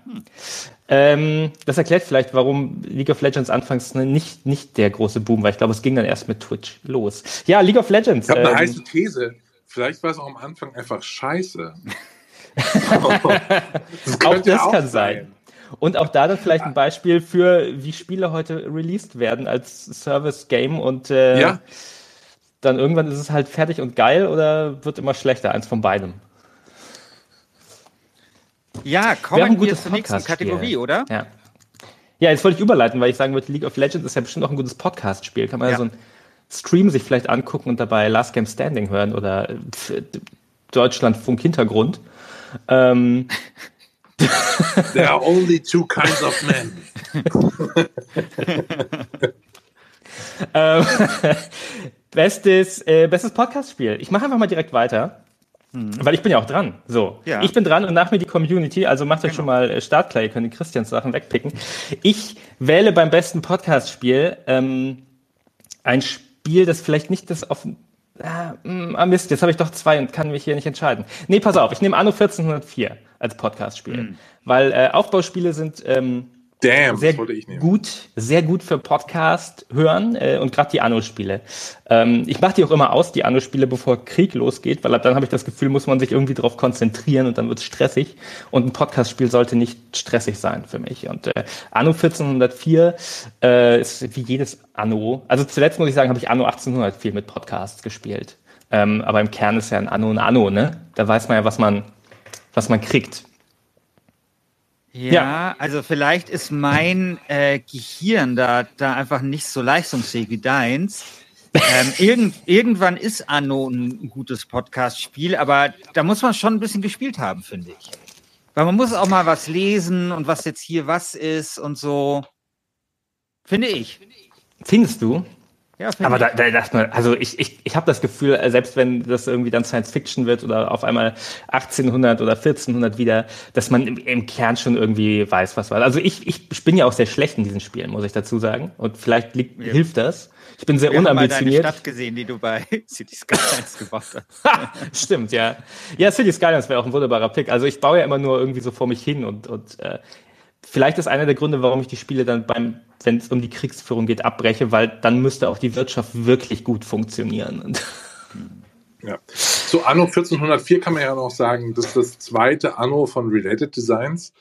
Ähm, das erklärt vielleicht, warum League of Legends anfangs ne, nicht, nicht der große Boom war. Ich glaube, es ging dann erst mit Twitch los. Ja, League of Legends. Ich habe eine ähm, heiße These. Vielleicht war es auch am Anfang einfach scheiße. das auch das auch kann sein. Und auch da dann vielleicht ein Beispiel für, wie Spiele heute released werden als Service-Game und äh, Ja. dann irgendwann ist es halt fertig und geil oder wird immer schlechter, eins von beidem. Ja, kommen ein wir gutes zur nächsten. Kategorie, oder? Ja. Ja, jetzt wollte ich überleiten, weil ich sagen würde, League of Legends ist ja bestimmt auch ein gutes Podcast-Spiel. Kann man ja. Ja. so ein Stream sich vielleicht angucken und dabei Last Game Standing hören oder äh, Deutschlandfunk Hintergrund. Ähm, There are only two kinds of men. ähm, Bestes, äh, bestes Podcast-Spiel. Ich mache einfach mal direkt weiter. Weil ich bin ja auch dran. So. Ja. Ich bin dran und nach mir die Community. Also macht euch schon mal äh, startklar. Ihr könnt die Christians Sachen wegpicken. Ich wähle beim besten Podcast-Spiel ähm, ein Spiel, das vielleicht nicht das auf. Ah, mm, ah, Mist, jetzt habe ich doch zwei und kann mich hier nicht entscheiden. Nee, pass auf, ich nehme Anno 1404 als Podcast-Spiel. Weil äh, Aufbauspiele sind ähm, Damn, sehr das wollte ich nehmen. gut, sehr gut für Podcast hören äh, und gerade die Anno-Spiele. Ähm, ich mache die auch immer aus, die Anno-Spiele, bevor Krieg losgeht, weil ab dann habe ich das Gefühl, muss man sich irgendwie darauf konzentrieren und dann wird es stressig. Und ein Podcast-Spiel sollte nicht stressig sein für mich. Und äh, Anno 1404 äh, ist wie jedes Anno. Also zuletzt muss ich sagen, habe ich Anno 1800 viel mit Podcasts gespielt. Ähm, aber im Kern ist ja ein Anno ein Anno, ne? Da weiß man ja, was man, was man kriegt. Ja, Ja. also vielleicht ist mein äh, Gehirn da, da einfach nicht so leistungsfähig wie deins. ähm, irgend, irgendwann ist Anno ein gutes Podcast-Spiel, aber da muss man schon ein bisschen gespielt haben, finde ich. Weil man muss auch mal was lesen und was jetzt hier was ist und so. Finde ich. Findest du? Ja, Aber ich. da, da man, also ich, ich, ich habe das Gefühl, äh, selbst wenn das irgendwie dann Science Fiction wird oder auf einmal 1800 oder 1400 wieder, dass man im, im Kern schon irgendwie weiß, was war. Also ich, ich, ich bin ja auch sehr schlecht in diesen Spielen, muss ich dazu sagen. Und vielleicht liegt, Ja. hilft das. Ich bin sehr Wir haben mal deine unambitioniert. Stadt gesehen, die du bei City Skylines gebaut hast. Stimmt, ja. Ja, City Skylines wäre auch ein wunderbarer Pick. Also ich baue ja immer nur irgendwie so vor mich hin und, und äh, vielleicht ist einer der Gründe, warum ich die Spiele dann beim, wenn es um die Kriegsführung geht, abbreche, weil dann müsste auch die Wirtschaft wirklich gut funktionieren. Und Ja. Zu Anno 1404 kann man ja noch sagen, das ist das zweite Anno von Related Designs.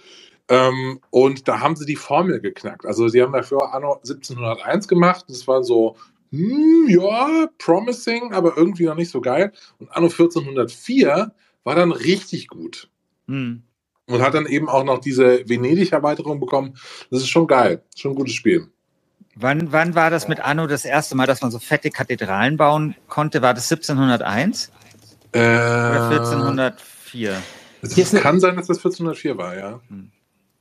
Ähm, und da haben sie die Formel geknackt. Also sie haben dafür Anno 1701 gemacht. Das war so, hm, ja, promising, aber irgendwie noch nicht so geil. Und Anno 1404 war dann richtig gut. Hm. Und hat dann eben auch noch diese Venedig-Erweiterung bekommen. Das ist schon geil. Schon ein gutes Spiel. Wann, wann war das mit Anno das erste Mal, dass man so fette Kathedralen bauen konnte? War das 1701 Äh, oder 1404? es ist kann sein, dass das 1404 war, ja.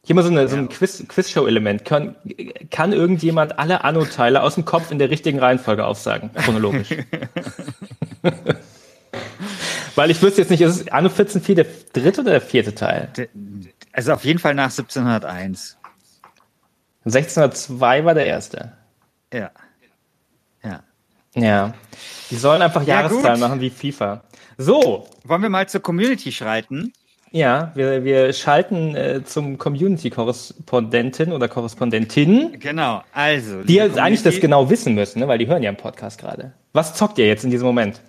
Hier mal so, eine, so ein Quiz, Quizshow-Element. Kann, kann irgendjemand alle Anno-Teile aus dem Kopf in der richtigen Reihenfolge aufsagen, chronologisch? Weil ich wüsste jetzt nicht, ist es Anno 14.4 der dritte oder der vierte Teil? Also auf jeden Fall nach 1701. 1602 war der erste. Ja. Ja. Ja. Die sollen einfach Ja, Jahreszahlen gut. machen wie FIFA. So, Wollen wir mal zur Community schreiten? ja, wir, wir schalten äh, zum Community-Korrespondenten oder Korrespondentin, Genau. Also. die jetzt eigentlich das genau wissen müssen, ne? weil die hören ja im Podcast gerade. Was zockt ihr jetzt in diesem Moment?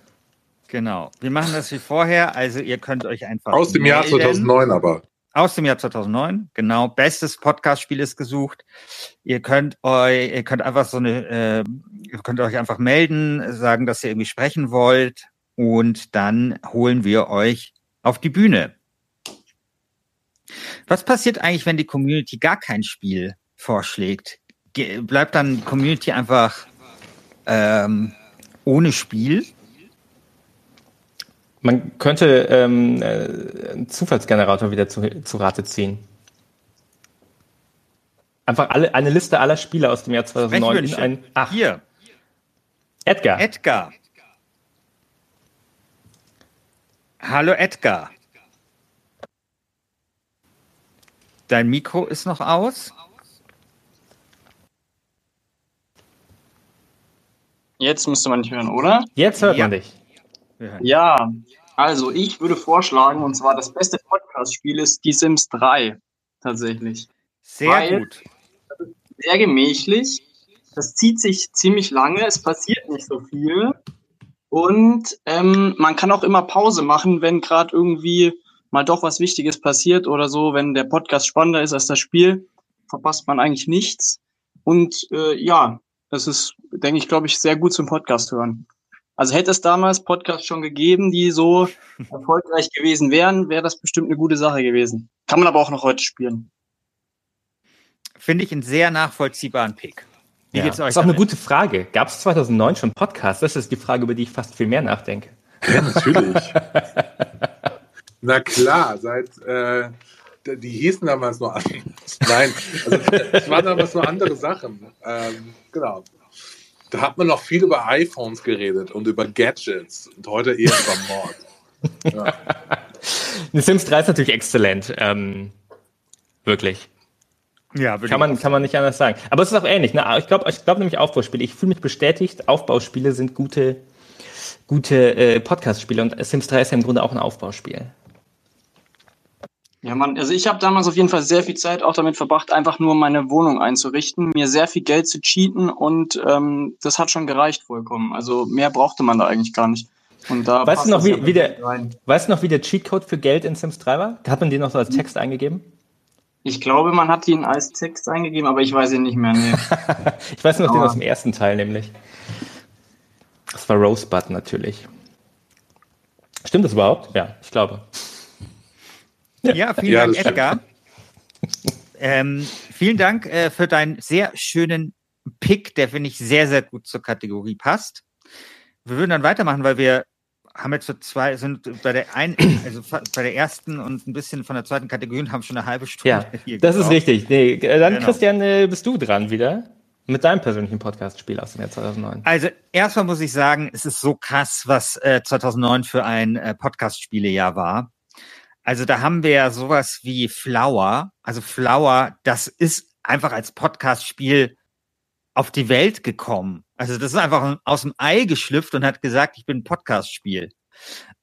Genau. Wir machen das wie vorher. Also ihr könnt euch einfach. Aus dem Jahr melden. 2009 aber. Aus dem Jahr 2009, genau. Bestes Podcast-Spiel ist gesucht. Ihr könnt euch, ihr könnt einfach so eine, äh, ihr könnt euch einfach melden, sagen, dass ihr irgendwie sprechen wollt und dann holen wir euch auf die Bühne. Was passiert eigentlich, wenn die Community gar kein Spiel vorschlägt? Ge bleibt dann die Community einfach ähm, ohne Spiel? Man könnte ähm, äh, einen Zufallsgenerator wieder zu, zu Rate ziehen. Einfach alle, eine Liste aller Spiele aus dem Jahr 2009 in Sprechwünsche. ein. Ach, Hier, Edgar. Edgar. Hallo Edgar. Dein Mikro ist noch aus? Jetzt müsste man nicht hören, oder? Jetzt hört Ja. man dich. Hören. Ja, also ich würde vorschlagen, und zwar das beste Podcast-Spiel ist Die Sims 3. Tatsächlich. Sehr Weil- gut. Sehr gemächlich. Das zieht sich ziemlich lange, es passiert nicht so viel. Und ähm, man kann auch immer Pause machen, wenn gerade irgendwie mal doch was Wichtiges passiert oder so. Wenn der Podcast spannender ist als das Spiel, verpasst man eigentlich nichts. Und äh, ja, das ist, denke ich, glaube ich, sehr gut zum Podcast hören. Also hätte es damals Podcasts schon gegeben, die so erfolgreich gewesen wären, wäre das bestimmt eine gute Sache gewesen. Kann man aber auch noch heute spielen. Finde ich einen sehr nachvollziehbaren Pick. Wie Ja. geht's euch? Das ist auch eine gute Frage. Gab es 2009 schon Podcasts? Das ist die Frage, über die ich fast viel mehr nachdenke. Ja, natürlich. Na klar, seit äh, die hießen damals nur anders. Nein, also es waren damals nur andere Sachen. Ähm, genau. Da hat man noch viel über iPhones geredet und über Gadgets und heute eher über Mord. Ja. Sims 3 ist natürlich exzellent. Ähm, wirklich. Ja, kann man, kann man nicht anders sagen. Aber es ist auch ähnlich. Ne? Ich glaube ich glaub nämlich Aufbauspiele. Ich fühle mich bestätigt, Aufbauspiele sind gute, gute äh, Podcast-Spiele und Sims 3 ist ja im Grunde auch ein Aufbauspiel. Ja, man, also ich habe damals auf jeden Fall sehr viel Zeit auch damit verbracht, einfach nur meine Wohnung einzurichten, mir sehr viel Geld zu cheaten und ähm, das hat schon gereicht vollkommen. Also mehr brauchte man da eigentlich gar nicht. Und da weißt du noch, wie, wie der, weißt du noch, wie der Cheatcode für Geld in Sims 3 war? Hat man den noch so als Text eingegeben? Ich glaube, man hat ihn als Text eingegeben, aber ich weiß ihn nicht mehr. Nee. ich weiß noch aber den aus dem ersten Teil nämlich. Das war Rosebud natürlich. Stimmt das überhaupt? Ja, ich glaube. Ja, vielen ja, Dank, Edgar. Ähm, vielen Dank äh, für deinen sehr schönen Pick, der finde ich sehr, sehr gut zur Kategorie passt. Wir würden dann weitermachen, weil wir haben jetzt für zwei, sind bei der ein, also bei der ersten und ein bisschen von der zweiten Kategorie und haben schon eine halbe Stunde ja, hier. Das ist richtig. Nee, äh, dann, genau. Christian, äh, bist du dran wieder. Mit deinem persönlichen Podcast-Spiel aus dem Jahr 2009. Also erstmal muss ich sagen, es ist so krass, was äh, 2009 für ein äh, Podcast-Spielejahr war. Also da haben wir ja sowas wie Flower. Also Flower, das ist einfach als Podcast-Spiel auf die Welt gekommen. Also das ist einfach aus dem Ei geschlüpft und hat gesagt, ich bin ein Podcast-Spiel.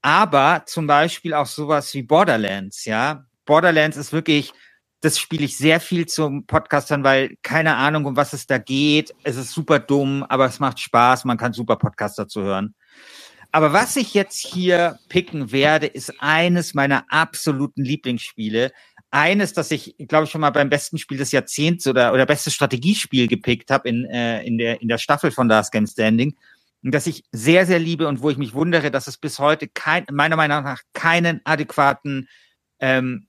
Aber zum Beispiel auch sowas wie Borderlands, ja. Borderlands ist wirklich, das spiele ich sehr viel zum Podcastern, weil keine Ahnung, um was es da geht. Es ist super dumm, aber es macht Spaß. Man kann super Podcaster zu hören. Aber was ich jetzt hier picken werde, ist eines meiner absoluten Lieblingsspiele. Eines, das ich, glaube ich, schon mal beim besten Spiel des Jahrzehnts oder, oder bestes Strategiespiel gepickt habe in, äh, in, der, in der Staffel von Last Game Standing. Und das ich sehr, sehr liebe und wo ich mich wundere, dass es bis heute kein, meiner Meinung nach keinen adäquaten ähm,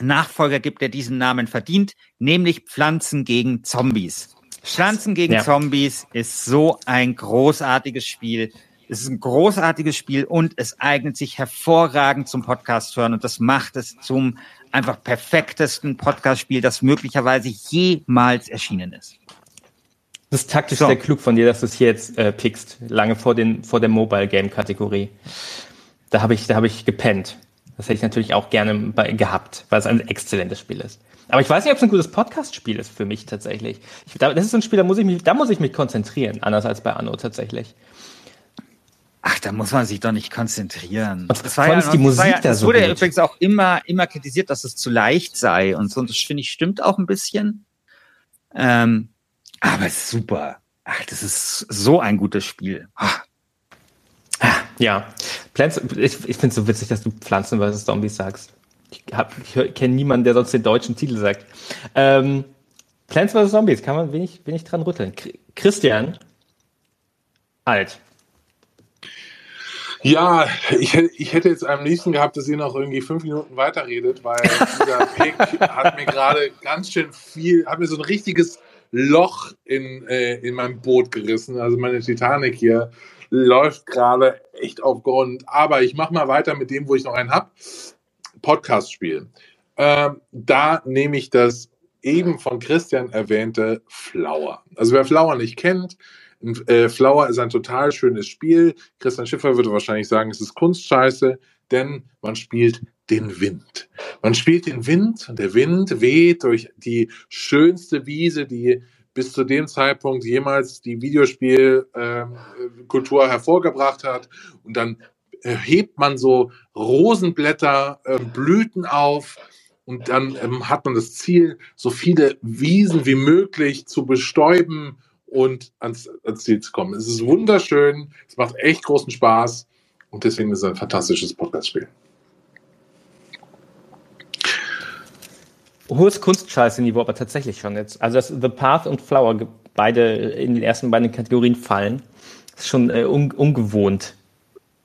Nachfolger gibt, der diesen Namen verdient, nämlich Pflanzen gegen Zombies. Pflanzen gegen ja. Zombies ist so ein großartiges Spiel. Es ist ein großartiges Spiel und es eignet sich hervorragend zum Podcast hören und das macht es zum einfach perfektesten Podcast-Spiel, das möglicherweise jemals erschienen ist. Das ist taktisch so. sehr klug von dir, dass du es hier jetzt äh, pickst, lange vor, den, vor der Mobile-Game-Kategorie. Da habe ich, da hab ich gepennt. Das hätte ich natürlich auch gerne bei, gehabt, weil es ein exzellentes Spiel ist. Aber ich weiß nicht, ob es ein gutes Podcast-Spiel ist für mich tatsächlich. Ich, das ist so ein Spiel, da muss ich mich, da muss ich mich konzentrieren, anders als bei Anno tatsächlich. Ach, da muss man sich doch nicht konzentrieren. Das war ja noch, die Musik ja, da so wurde ja übrigens auch immer, immer kritisiert, dass es zu leicht sei und so. Und das finde ich stimmt auch ein bisschen. Ähm, aber super. Ach, das ist so ein gutes Spiel. Ach. Ja, Plants, ich, ich finde es so witzig, dass du Pflanzen vs. Zombies sagst. Ich, ich kenne niemanden, der sonst den deutschen Titel sagt. Ähm, Plants vs. Zombies, kann man wenig, wenig dran rütteln. Christian, alt. Ja, ich, ich hätte jetzt am liebsten gehabt, dass ihr noch irgendwie fünf Minuten weiterredet, weil dieser Pick hat mir gerade ganz schön viel, hat mir so ein richtiges Loch in, äh, in meinem Boot gerissen. Also meine Titanic hier läuft gerade echt auf Grund. Aber ich mache mal weiter mit dem, wo ich noch einen habe. Podcast spielen. Ähm, da nehme ich das eben von Christian erwähnte Flower. Also wer Flower nicht kennt, äh, Flower ist ein total schönes Spiel. Christian Schiffer würde wahrscheinlich sagen, es ist Kunstscheiße, denn man spielt den Wind. Man spielt den Wind und der Wind weht durch die schönste Wiese, die bis zu dem Zeitpunkt jemals die Videospielkultur ähm, hervorgebracht hat. Und dann hebt man so Rosenblätter, äh, Blüten auf und dann ähm, hat man das Ziel, so viele Wiesen wie möglich zu bestäuben und ans, ans Ziel zu kommen. Es ist wunderschön, es macht echt großen Spaß und deswegen ist es ein fantastisches Podcast-Spiel. Hohes Kunstscheiße-Niveau, aber tatsächlich schon jetzt. Also, dass The Path und Flower beide in den ersten beiden Kategorien fallen, ist schon äh, un ungewohnt.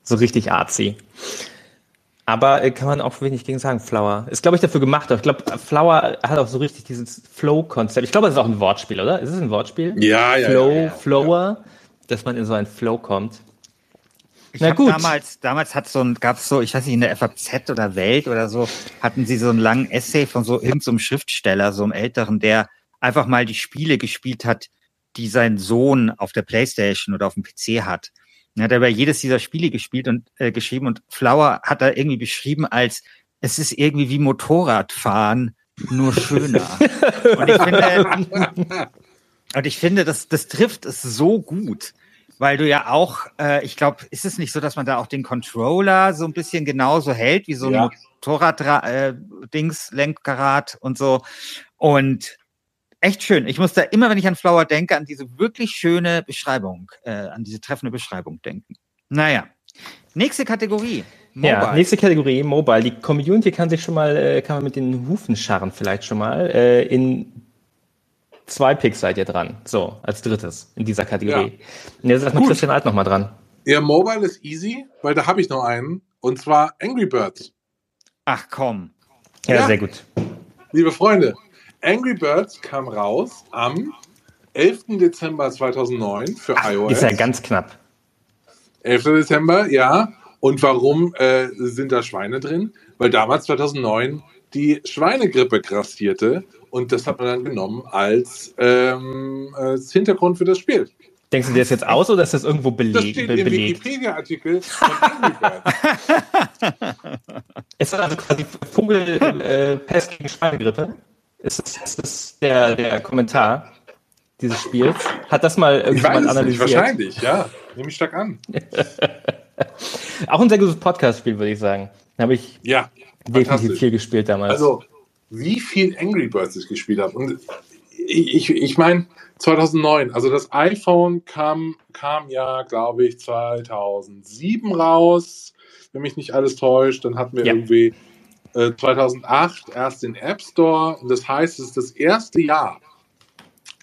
So richtig artsy. Aber äh, kann man auch wenig gegen sagen, Flower. Ist, glaube ich, dafür gemacht. Ich glaube, Flower hat auch so richtig dieses Flow-Konzept. Ich glaube, das ist auch ein Wortspiel, oder? Ist es ein Wortspiel? Ja, ja. Flow, ja, ja. Flower, dass man in so einen Flow kommt. Ich Na gut. Damals, damals hat so ein, gab's so, ich weiß nicht, in der FAZ oder Welt oder so, hatten sie so einen langen Essay von so irgendeinem so Schriftsteller, so einem Älteren, der einfach mal die Spiele gespielt hat, die sein Sohn auf der Playstation oder auf dem PC hat. Er hat aber jedes dieser Spiele gespielt und äh, geschrieben und Flower hat da irgendwie beschrieben als es ist irgendwie wie Motorradfahren, nur schöner. und ich finde, und ich finde, das, das trifft es so gut, weil du ja auch, äh, ich glaube, ist es nicht so, dass man da auch den Controller so ein bisschen genauso hält wie so ein Ja. Motorrad-Dings, Lenkrad und so. Und echt schön. Ich muss da immer, wenn ich an Flower denke, an diese wirklich schöne Beschreibung, äh, an diese treffende Beschreibung denken. Naja. Nächste Kategorie. Ja, nächste Kategorie, Mobile. Die Community kann sich schon mal, äh, kann man mit den Hufen scharren vielleicht schon mal. Äh, in zwei Picks seid ihr dran. So, als drittes in dieser Kategorie. Und jetzt ist erstmal Gut. Christian Alt nochmal dran. Ja, Mobile ist easy, weil da habe ich noch einen. Und zwar Angry Birds. Ach komm. Ja, Ja. sehr gut. Liebe Freunde, Angry Birds kam raus am 11. Dezember 2009 für iOS. Ist ja ganz knapp. 11. Dezember, ja. Und warum äh, sind da Schweine drin? Weil damals 2009 die Schweinegrippe grassierte und das hat man dann genommen als, ähm, als Hintergrund für das Spiel. Denkst du dir das jetzt aus oder ist das irgendwo Das beleg steht be im belegt? Wikipedia-Artikel von Angry Birds. Ist das also quasi Vogelpest äh, gegen Schweinegrippe? Ist das, ist der, der Kommentar dieses Spiels? Hat das mal irgendjemand es nicht, analysiert? wahrscheinlich, ja. Nehme ich stark an. Auch ein sehr gutes Podcast-Spiel, würde ich sagen. Da habe ich Ja, definitiv viel gespielt damals. Also, wie viel Angry Birds ich gespielt habe. Und ich, ich, ich meine, 2009, also das iPhone kam, kam ja, glaube ich, 2007 raus, wenn mich nicht alles täuscht. Dann hatten wir Ja. irgendwie äh, 2008 erst den App Store. Und das heißt, es ist das erste Jahr,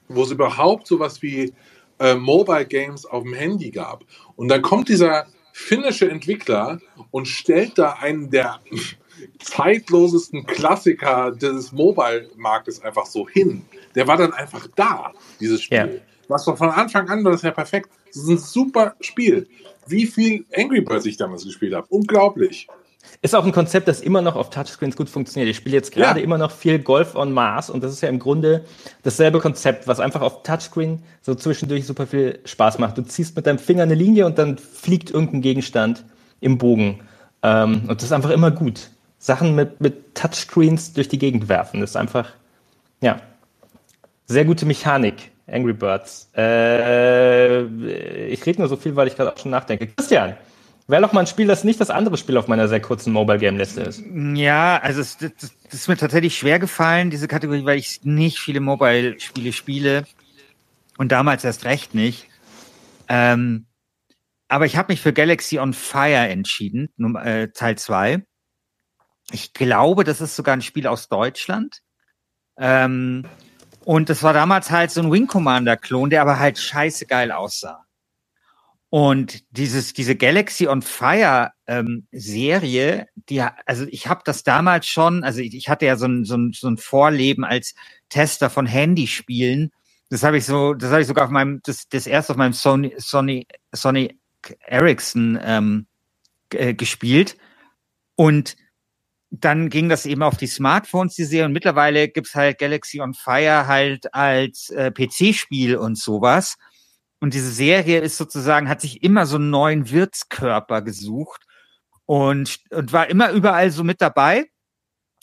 wo es überhaupt sowas wie äh, Mobile Games auf dem Handy gab. Und dann kommt dieser finnische Entwickler und stellt da einen der zeitlosesten Klassiker des Mobile-Marktes einfach so hin. Der war dann einfach da, dieses Spiel. Ja. Was doch von Anfang an war das ja perfekt. Das ist ein super Spiel. Wie viel Angry Birds ich damals gespielt habe. Unglaublich. Ist auch ein Konzept, das immer noch auf Touchscreens gut funktioniert. Ich spiele jetzt gerade Ja. immer noch viel Golf on Mars und das ist ja im Grunde dasselbe Konzept, was einfach auf Touchscreen so zwischendurch super viel Spaß macht. Du ziehst mit deinem Finger eine Linie und dann fliegt irgendein Gegenstand im Bogen. Ähm, und das ist einfach immer gut. Sachen mit, mit Touchscreens durch die Gegend werfen. Das ist einfach, ja, sehr gute Mechanik. Angry Birds. Äh, ich rede nur so viel, weil ich gerade auch schon nachdenke. Christian, wäre doch mal ein Spiel, das nicht das andere Spiel auf meiner sehr kurzen Mobile Game Liste ist. Ja, also es, das, das ist mir tatsächlich schwer gefallen, diese Kategorie, weil ich nicht viele Mobile-Spiele spiele und damals erst recht nicht. Ähm, aber ich habe mich für Galaxy on Fire entschieden, äh, Teil 2. Ich glaube, das ist sogar ein Spiel aus Deutschland. Ähm, und das war damals halt so ein Wing Commander-Klon, der aber halt scheiße geil aussah. Und dieses, diese Galaxy on Fire ähm, Serie, die, also ich habe das damals schon, also ich, ich hatte ja so ein, so, ein, so ein Vorleben als Tester von Handyspielen. Das habe ich so, das habe ich sogar auf meinem, das, das erste auf meinem Sony, Sony, Sony Ericsson ähm, äh, gespielt. Und dann ging das eben auf die Smartphones, die Serie. Und mittlerweile gibt's halt Galaxy on Fire halt als äh, PC-Spiel und sowas. Und diese Serie ist sozusagen, hat sich immer so einen neuen Wirtskörper gesucht und, und war immer überall so mit dabei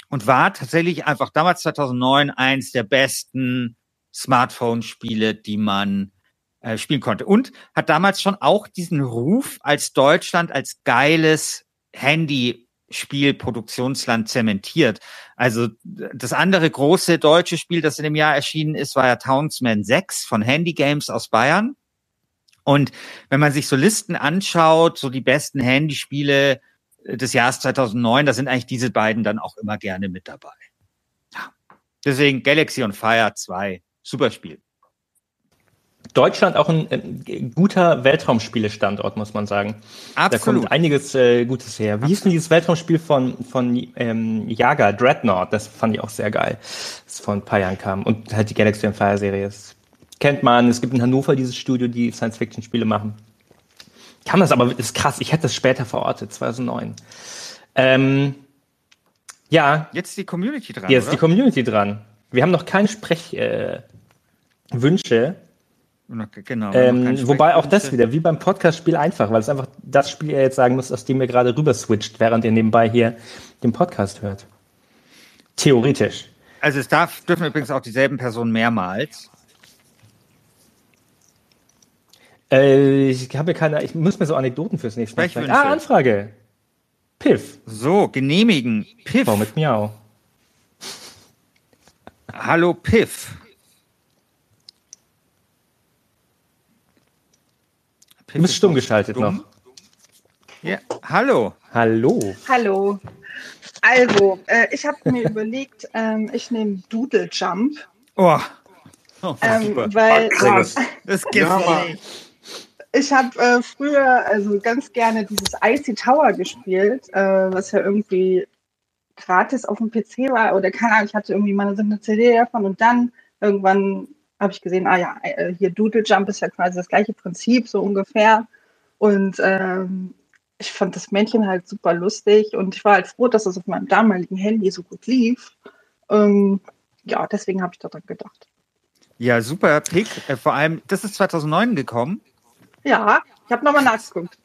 und war tatsächlich einfach damals 2009 eins der besten Smartphone-Spiele, die man äh, spielen konnte. Und hat damals schon auch diesen Ruf als Deutschland als geiles Handy-Spielproduktionsland zementiert. Also das andere große deutsche Spiel, das in dem Jahr erschienen ist, war ja Townsman 6 von Handy Games aus Bayern. Und wenn man sich so Listen anschaut, so die besten Handyspiele äh, des Jahres 2009, da sind eigentlich diese beiden dann auch immer gerne mit dabei. Ja. Deswegen Galaxy on Fire 2, super Spiel. Deutschland auch ein äh, guter Weltraumspielestandort, muss man sagen. Da Absolut. kommt einiges äh, Gutes her. Wie hieß denn dieses Weltraumspiel von, von ähm, Jager, Dreadnought? Das fand ich auch sehr geil, das vor ein paar Jahren kam. Und halt die Galaxy Fire Serie. Das kennt man. Es gibt in Hannover dieses Studio, die Science-Fiction-Spiele machen. Kann das aber, ist krass. Ich hätte das später verortet, 2009. Ähm, ja, Jetzt die Community dran. Jetzt oder? die Community dran. Wir haben noch keine Sprechwünsche. Äh. Genau. Ähm, wobei auch das wieder, wie beim Podcast-Spiel einfach, weil es einfach das Spiel ihr jetzt sagen muss, aus dem ihr gerade rüber switcht, während ihr nebenbei hier den Podcast hört. Theoretisch. Also es darf, dürfen übrigens auch dieselben Personen mehrmals. Äh, ich habe keine, ich muss mir so Anekdoten fürs nächste Mal sagen. Ah, Anfrage. Piff. So, genehmigen. Piff. Warum mit Miau? Hallo Piff. Piff du bist stumm geschaltet stumm. noch. Ja, hallo. Hallo. Hallo. Also, äh, ich habe mir überlegt, ähm, ich nehme Doodle Jump. Oh. oh ähm, weil das, das gibt's ja, nicht. Ich habe äh, früher also ganz gerne dieses Icy Tower gespielt, äh, was ja irgendwie gratis auf dem PC war oder keine Ahnung, ich hatte irgendwie mal so eine CD davon und dann irgendwann habe ich gesehen, ah ja, äh, hier Doodle Jump ist ja quasi das gleiche Prinzip, so ungefähr. Und ähm, ich fand das Männchen halt super lustig und ich war halt froh, dass es auf meinem damaligen Handy so gut lief. Ähm, ja, deswegen habe ich daran gedacht. Ja, super Pick. Äh, vor allem, das ist 2009 gekommen. Ja, ich habe nochmal nachgeguckt.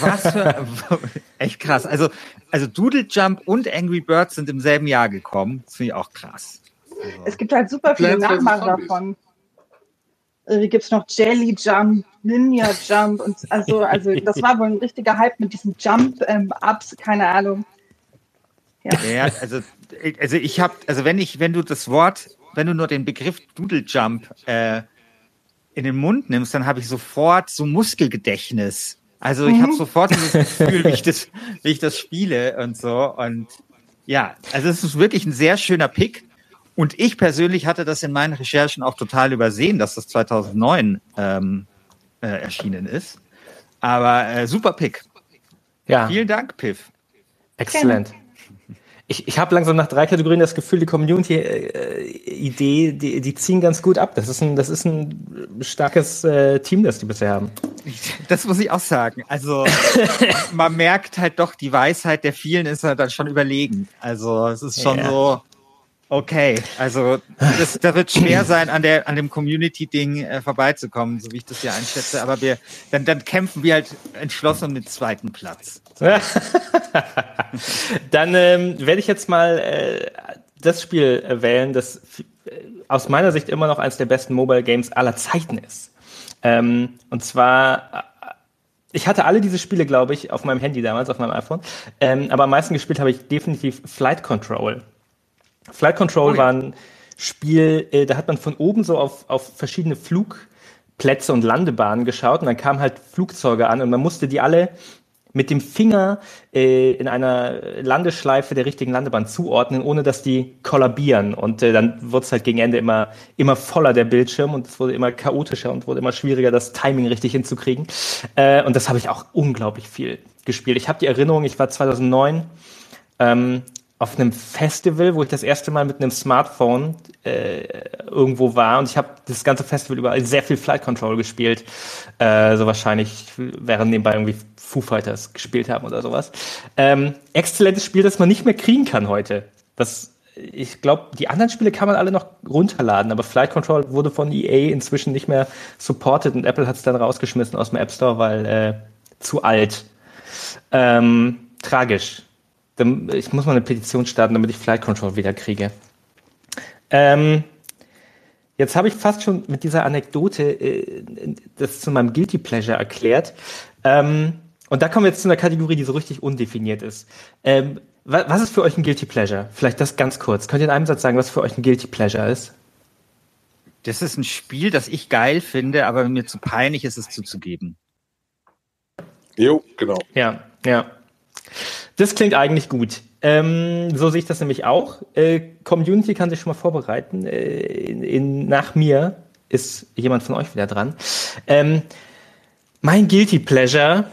Was für, echt krass. Also, also Doodle Jump und Angry Birds sind im selben Jahr gekommen. Das finde ich auch krass. Also. Es gibt halt super viele Nachmacher davon. Äh, wie gibt es noch Jelly Jump, Ninja Jump und also, also das war wohl ein richtiger Hype mit diesen Jump-Ups, ähm, keine Ahnung. Ja. ja, also, also ich habe, also wenn ich, wenn du das Wort, wenn du nur den Begriff Doodle Jump äh, in den Mund nimmst, dann habe ich sofort so Muskelgedächtnis. Also ich mhm. habe sofort dieses Gefühl, wie ich, das, wie ich das spiele und so. Und ja, also es ist wirklich ein sehr schöner Pick. Und ich persönlich hatte das in meinen Recherchen auch total übersehen, dass das 2009 ähm, äh, erschienen ist. Aber äh, super Pick. Ja. Vielen Dank, Piff. Exzellent. Ich, ich habe langsam nach drei Kategorien das Gefühl, die Community-Idee, die, die ziehen ganz gut ab. Das ist ein, das ist ein starkes äh, Team, das die bisher haben. Das muss ich auch sagen. Also man merkt halt doch, die Weisheit der vielen ist halt dann schon überlegen. Also es ist schon ja. so, okay, also das, da wird schwer sein, an, der, an dem Community-Ding äh, vorbeizukommen, so wie ich das hier einschätze. Aber wir, dann, dann kämpfen wir halt entschlossen um den zweiten Platz. Dann ähm, werde ich jetzt mal äh, das Spiel äh, wählen, das äh, aus meiner Sicht immer noch eines der besten Mobile Games aller Zeiten ist. Ähm, und zwar, äh, ich hatte alle diese Spiele, glaube ich, auf meinem Handy damals, auf meinem iPhone. Ähm, aber am meisten gespielt habe ich definitiv Flight Control. Flight Control oh ja. war ein Spiel, äh, da hat man von oben so auf, auf verschiedene Flugplätze und Landebahnen geschaut und dann kamen halt Flugzeuge an und man musste die alle mit dem Finger äh, in einer Landeschleife der richtigen Landebahn zuordnen, ohne dass die kollabieren. Und äh, dann wurde es halt gegen Ende immer, immer voller der Bildschirm und es wurde immer chaotischer und wurde immer schwieriger, das Timing richtig hinzukriegen. Äh, und das habe ich auch unglaublich viel gespielt. Ich habe die Erinnerung, ich war 2009 ähm, auf einem Festival, wo ich das erste Mal mit einem Smartphone äh, irgendwo war und ich habe das ganze Festival über sehr viel Flight Control gespielt. Äh, so wahrscheinlich während nebenbei irgendwie Foo Fighters gespielt haben oder sowas. Ähm, exzellentes Spiel, das man nicht mehr kriegen kann heute. Das, ich glaube, die anderen Spiele kann man alle noch runterladen, aber Flight Control wurde von EA inzwischen nicht mehr supported und Apple hat es dann rausgeschmissen aus dem App Store, weil äh, zu alt. Ähm, tragisch. Ich muss mal eine Petition starten, damit ich Flight Control wieder kriege. Ähm, jetzt habe ich fast schon mit dieser Anekdote äh, das zu meinem Guilty Pleasure erklärt. Ähm, und da kommen wir jetzt zu einer Kategorie, die so richtig undefiniert ist. Ähm, was ist für euch ein Guilty Pleasure? Vielleicht das ganz kurz. Könnt ihr in einem Satz sagen, was für euch ein Guilty Pleasure ist? Das ist ein Spiel, das ich geil finde, aber mir zu peinlich ist, es zuzugeben. Jo, genau. Ja, ja. Das klingt eigentlich gut. Ähm, so sehe ich das nämlich auch. Äh, Community kann sich schon mal vorbereiten. Äh, in, in, nach mir ist jemand von euch wieder dran. Ähm, mein Guilty Pleasure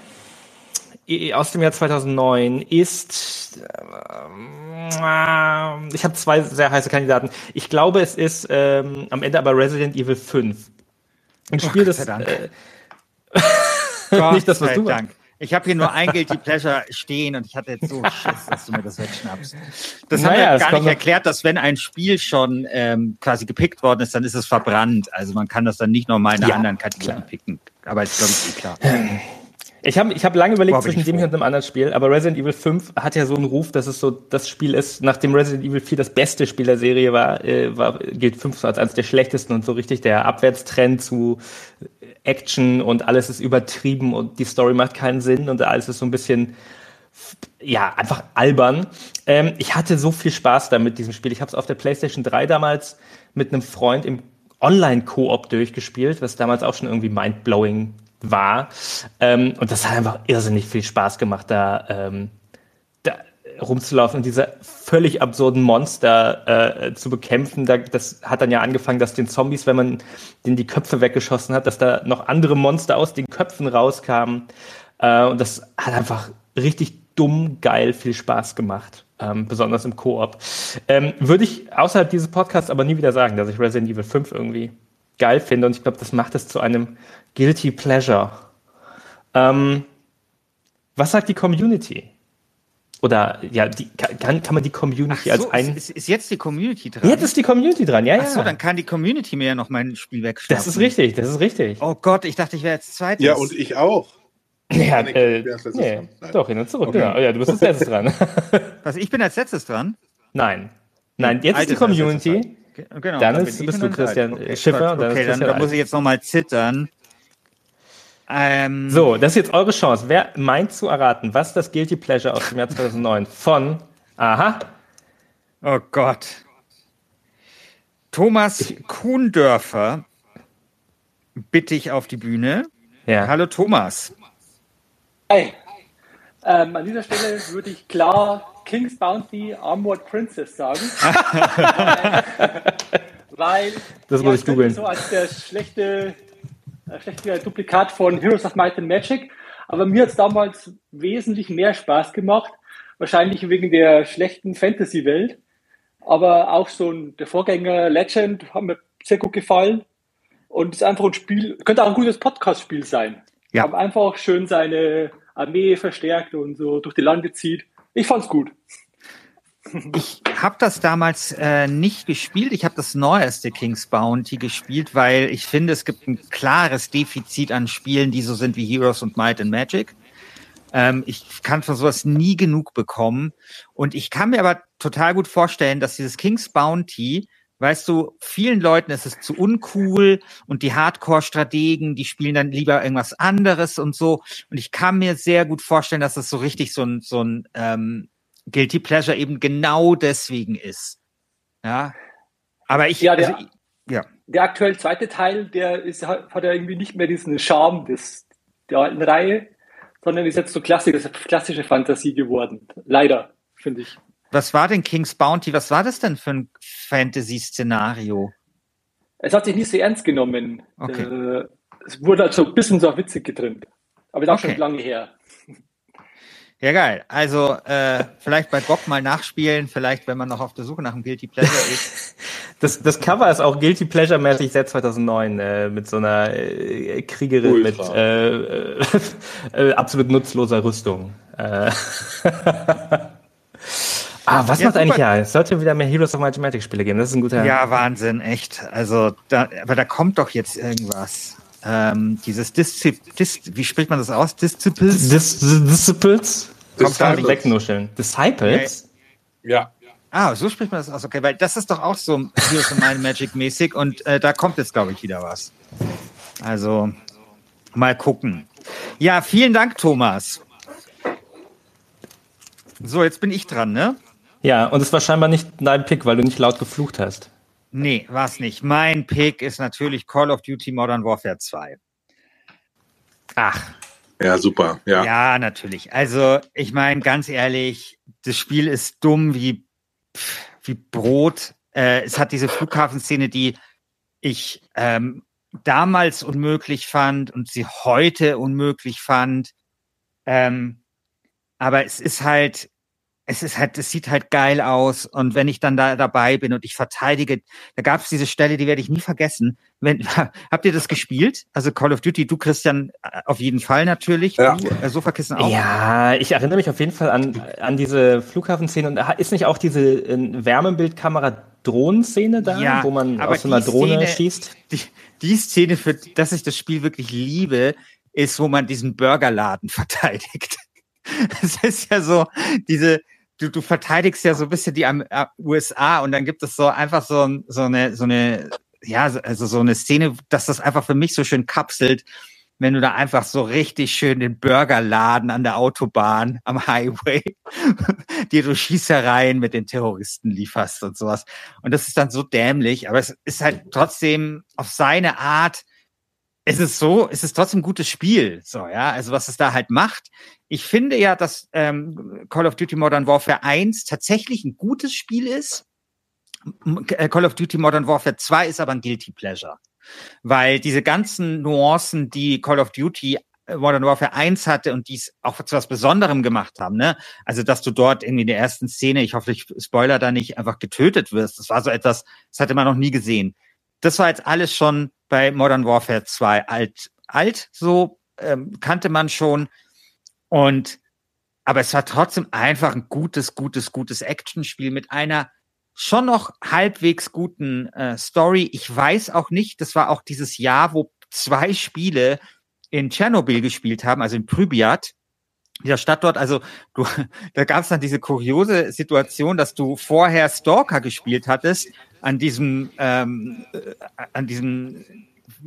aus dem Jahr 2009 ist, äh, ich habe zwei sehr heiße Kandidaten. Ich glaube, es ist ähm, am Ende aber Resident Evil 5. Ein Spiel, oh, das... Äh, nicht das, was du Dank. Ich habe hier nur ein Guilty Pleasure stehen und ich hatte jetzt so Schiss, dass du mir das wegschnappst. Das Naja, haben wir gar nicht erklärt, dass wenn ein Spiel schon ähm, quasi gepickt worden ist, dann ist es verbrannt. Also man kann das dann nicht nochmal in einer Ja, anderen Kategorie picken. Aber ist, glaube ich, eh klar. Ich habe ich hab lange überlegt ich zwischen dem hier und einem anderen Spiel, aber Resident Evil 5 hat ja so einen Ruf, dass es so das Spiel ist, nachdem Resident Evil 4 das beste Spiel der Serie war, äh, war gilt 5 so als eines der schlechtesten und so richtig der Abwärtstrend zu Action und alles ist übertrieben und die Story macht keinen Sinn und alles ist so ein bisschen ja, einfach albern. Ähm, ich hatte so viel Spaß da mit diesem Spiel. Ich habe es auf der PlayStation 3 damals mit einem Freund im Online-Koop durchgespielt, was damals auch schon irgendwie mindblowing war. Ähm, und das hat einfach irrsinnig viel Spaß gemacht, da, ähm, da rumzulaufen und diese völlig absurden Monster äh, zu bekämpfen. Da, das hat dann ja angefangen, dass den Zombies, wenn man denen die Köpfe weggeschossen hat, dass da noch andere Monster aus den Köpfen rauskamen. Äh, und das hat einfach richtig dumm, geil, viel Spaß gemacht. Ähm, besonders im Koop. Ähm, Würde ich außerhalb dieses Podcasts aber nie wieder sagen, dass ich Resident Evil 5 irgendwie geil finde. Und ich glaube, das macht es zu einem Guilty Pleasure. Ähm, was sagt die Community? Oder ja, die, kann, kann man die Community Ach als so, ein. ist, ist jetzt die Community dran? Jetzt ist die Community dran, ja, ja. Ach so, dann kann die Community mir ja noch mein Spiel wegschnappen. das ist richtig, das ist richtig. Oh Gott, ich dachte, ich wäre jetzt zweites. Ja, und ich auch. ja, nee, äh, nee, doch, hin und zurück, Okay. genau. Ja, du bist als letztes dran. Was, ich bin als letztes dran? Nein. Nein, jetzt ist die Altes als Community. Genau, Dann bin ist- bist du dann Christian, äh, Schiffer, dann Okay, dann, dann muss ich jetzt nochmal zittern. Ähm, So, das ist jetzt eure Chance. Wer meint zu erraten, was das Guilty Pleasure aus dem Jahr 2009 von, aha, Oh Gott. Thomas Kuhndörfer bitte ich auf die Bühne. ja, Hallo Thomas. Hi. Ähm, an dieser Stelle würde ich klar King's Bounty Armored Princess sagen. weil, Das ja, muss ich googeln. So als der schlechte, äh, schlechte Duplikat von Heroes of Might and Magic. Aber mir hat es damals wesentlich mehr Spaß gemacht. Wahrscheinlich wegen der schlechten Fantasy-Welt. Aber auch so ein, der Vorgänger Legend hat mir sehr gut gefallen. Und ist einfach ein Spiel, könnte auch ein gutes Podcast-Spiel sein. Ja. Haben einfach schön seine Armee verstärkt und so durch die Lande zieht. Ich fand's gut. Ich habe das damals äh, nicht gespielt. Ich habe das neueste King's Bounty gespielt, weil ich finde, es gibt ein klares Defizit an Spielen, die so sind wie Heroes und Might and Magic. Ähm, ich kann von sowas nie genug bekommen. Und ich kann mir aber total gut vorstellen, dass dieses King's Bounty, weißt du, vielen Leuten ist es zu uncool und die Hardcore-Strategen, die spielen dann lieber irgendwas anderes und so. Und ich kann mir sehr gut vorstellen, dass es so richtig so ein, so ein ähm, Guilty Pleasure eben genau deswegen ist. Ja. Aber ich, Ja, der- also, ja. Der aktuell zweite Teil, der ist, hat hat ja irgendwie nicht mehr diesen Charme des, der alten Reihe, sondern ist jetzt so klassisch, das klassische Fantasie geworden. Leider, finde ich. Was war denn King's Bounty? Was war das denn für ein Fantasy-Szenario? Es hat sich nicht so ernst genommen. Okay. Äh, es wurde halt so ein bisschen so Witzig getrimmt. Aber ist auch Okay. schon lange her. Ja, geil. Also äh, vielleicht bei Bock mal nachspielen, vielleicht, wenn man noch auf der Suche nach einem Guilty Pleasure ist. das, das Cover ist auch Guilty Pleasure-mäßig seit 2009 äh, mit so einer äh, Kriegerin mit Ultra. äh, äh, äh, absolut nutzloser Rüstung. Äh. ah, was Ja, macht eigentlich super. ja? Es sollte wieder mehr Heroes of Might Magic Spiele geben. Das ist ein guter. Ja, Wahnsinn, echt. Also, da, aber da kommt doch jetzt irgendwas. Ähm, dieses Diszi Dis wie spricht man das aus? Disciples? Dis Disciples? Kommt Disciples. wegnuscheln. Disciples? Ja. Ah, so spricht man das aus. Okay, weil das ist doch auch so Heroes of and Magic mäßig und äh, da kommt jetzt, glaube ich, wieder was. Also, mal gucken. Ja, vielen Dank, Thomas. So, jetzt bin ich dran, ne? Ja, und es war scheinbar nicht dein Pick, weil du nicht laut geflucht hast. Nee, war's nicht. Mein Pick ist natürlich Call of Duty Modern Warfare 2. Ach, Ja, super. Ja. Ja, natürlich. Also, ich meine, ganz ehrlich, das Spiel ist dumm wie, wie Brot. Äh, es hat diese Flughafenszene, die ich ähm, damals unmöglich fand und sie heute unmöglich fand. Ähm, aber es ist halt, es ist halt, es sieht halt geil aus. Und wenn ich dann da dabei bin und ich verteidige, da gab es diese Stelle, die werde ich nie vergessen. Wenn, habt ihr das gespielt? Also Call of Duty, du Christian, äh, auf jeden Fall natürlich. Ja. Du, äh, Sofakissen auch. Ja, ich erinnere mich auf jeden Fall an, an diese Flughafenszene. Und ist nicht auch diese äh, Wärmebildkamera Drohnenszene da, Ja, wo man aber aus so einer Drohne Szene- schießt? Die, die Szene, für dass ich das Spiel wirklich liebe, ist, wo man diesen Burgerladen verteidigt. Es ist ja so, diese, du, du verteidigst ja so ein bisschen die äh, USA und dann gibt es so einfach so, so eine, so eine, ja, so- also so eine Szene, dass das einfach für mich so schön kapselt, wenn du da einfach so richtig schön den Burgerladen an der Autobahn am Highway dir du Schießereien mit den Terroristen lieferst und sowas. Und das ist dann so dämlich, aber es ist halt trotzdem auf seine Art, es ist so, es ist trotzdem ein gutes Spiel, so, ja, also was es da halt macht. Ich finde ja, dass ähm, Call of Duty Modern Warfare 1 tatsächlich ein gutes Spiel ist. Äh, Call of Duty Modern Warfare 2 ist aber ein Guilty Pleasure. Weil diese ganzen Nuancen, die Call of Duty äh, Modern Warfare 1 hatte und dies auch zu was Besonderem gemacht haben, ne? Also, dass du dort irgendwie in der ersten Szene, ich hoffe, ich spoiler da nicht, einfach getötet wirst. Das war so etwas, das hatte man noch nie gesehen. Das war jetzt alles schon bei Modern Warfare 2 alt, alt, so ähm, kannte man schon. Und aber es war trotzdem einfach ein gutes, gutes, gutes Actionspiel mit einer schon noch halbwegs guten äh, Story. Ich weiß auch nicht, das war auch dieses Jahr, wo zwei Spiele in Tschernobyl gespielt haben, also in Pripyat, dieser Stadt dort. Also du, da gab es dann diese kuriose Situation, dass du vorher Stalker gespielt hattest an diesem, ähm, äh, an diesem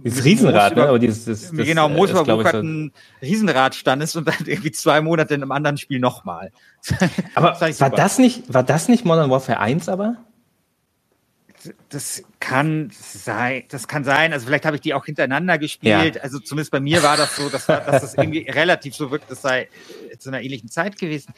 Dieses Riesenrad, ne? Aber dieses, das, das, genau, ist, glaub ich, so- Riesenrad standest und dann irgendwie zwei Monate in einem anderen Spiel nochmal. Aber ich war das nicht, war das nicht Modern Warfare 1 aber? Das kann sein, das kann sein. Also vielleicht habe ich die auch hintereinander gespielt. Ja. Also zumindest bei mir war das so, dass, dass das irgendwie relativ so wirkt, das sei zu einer ähnlichen Zeit gewesen.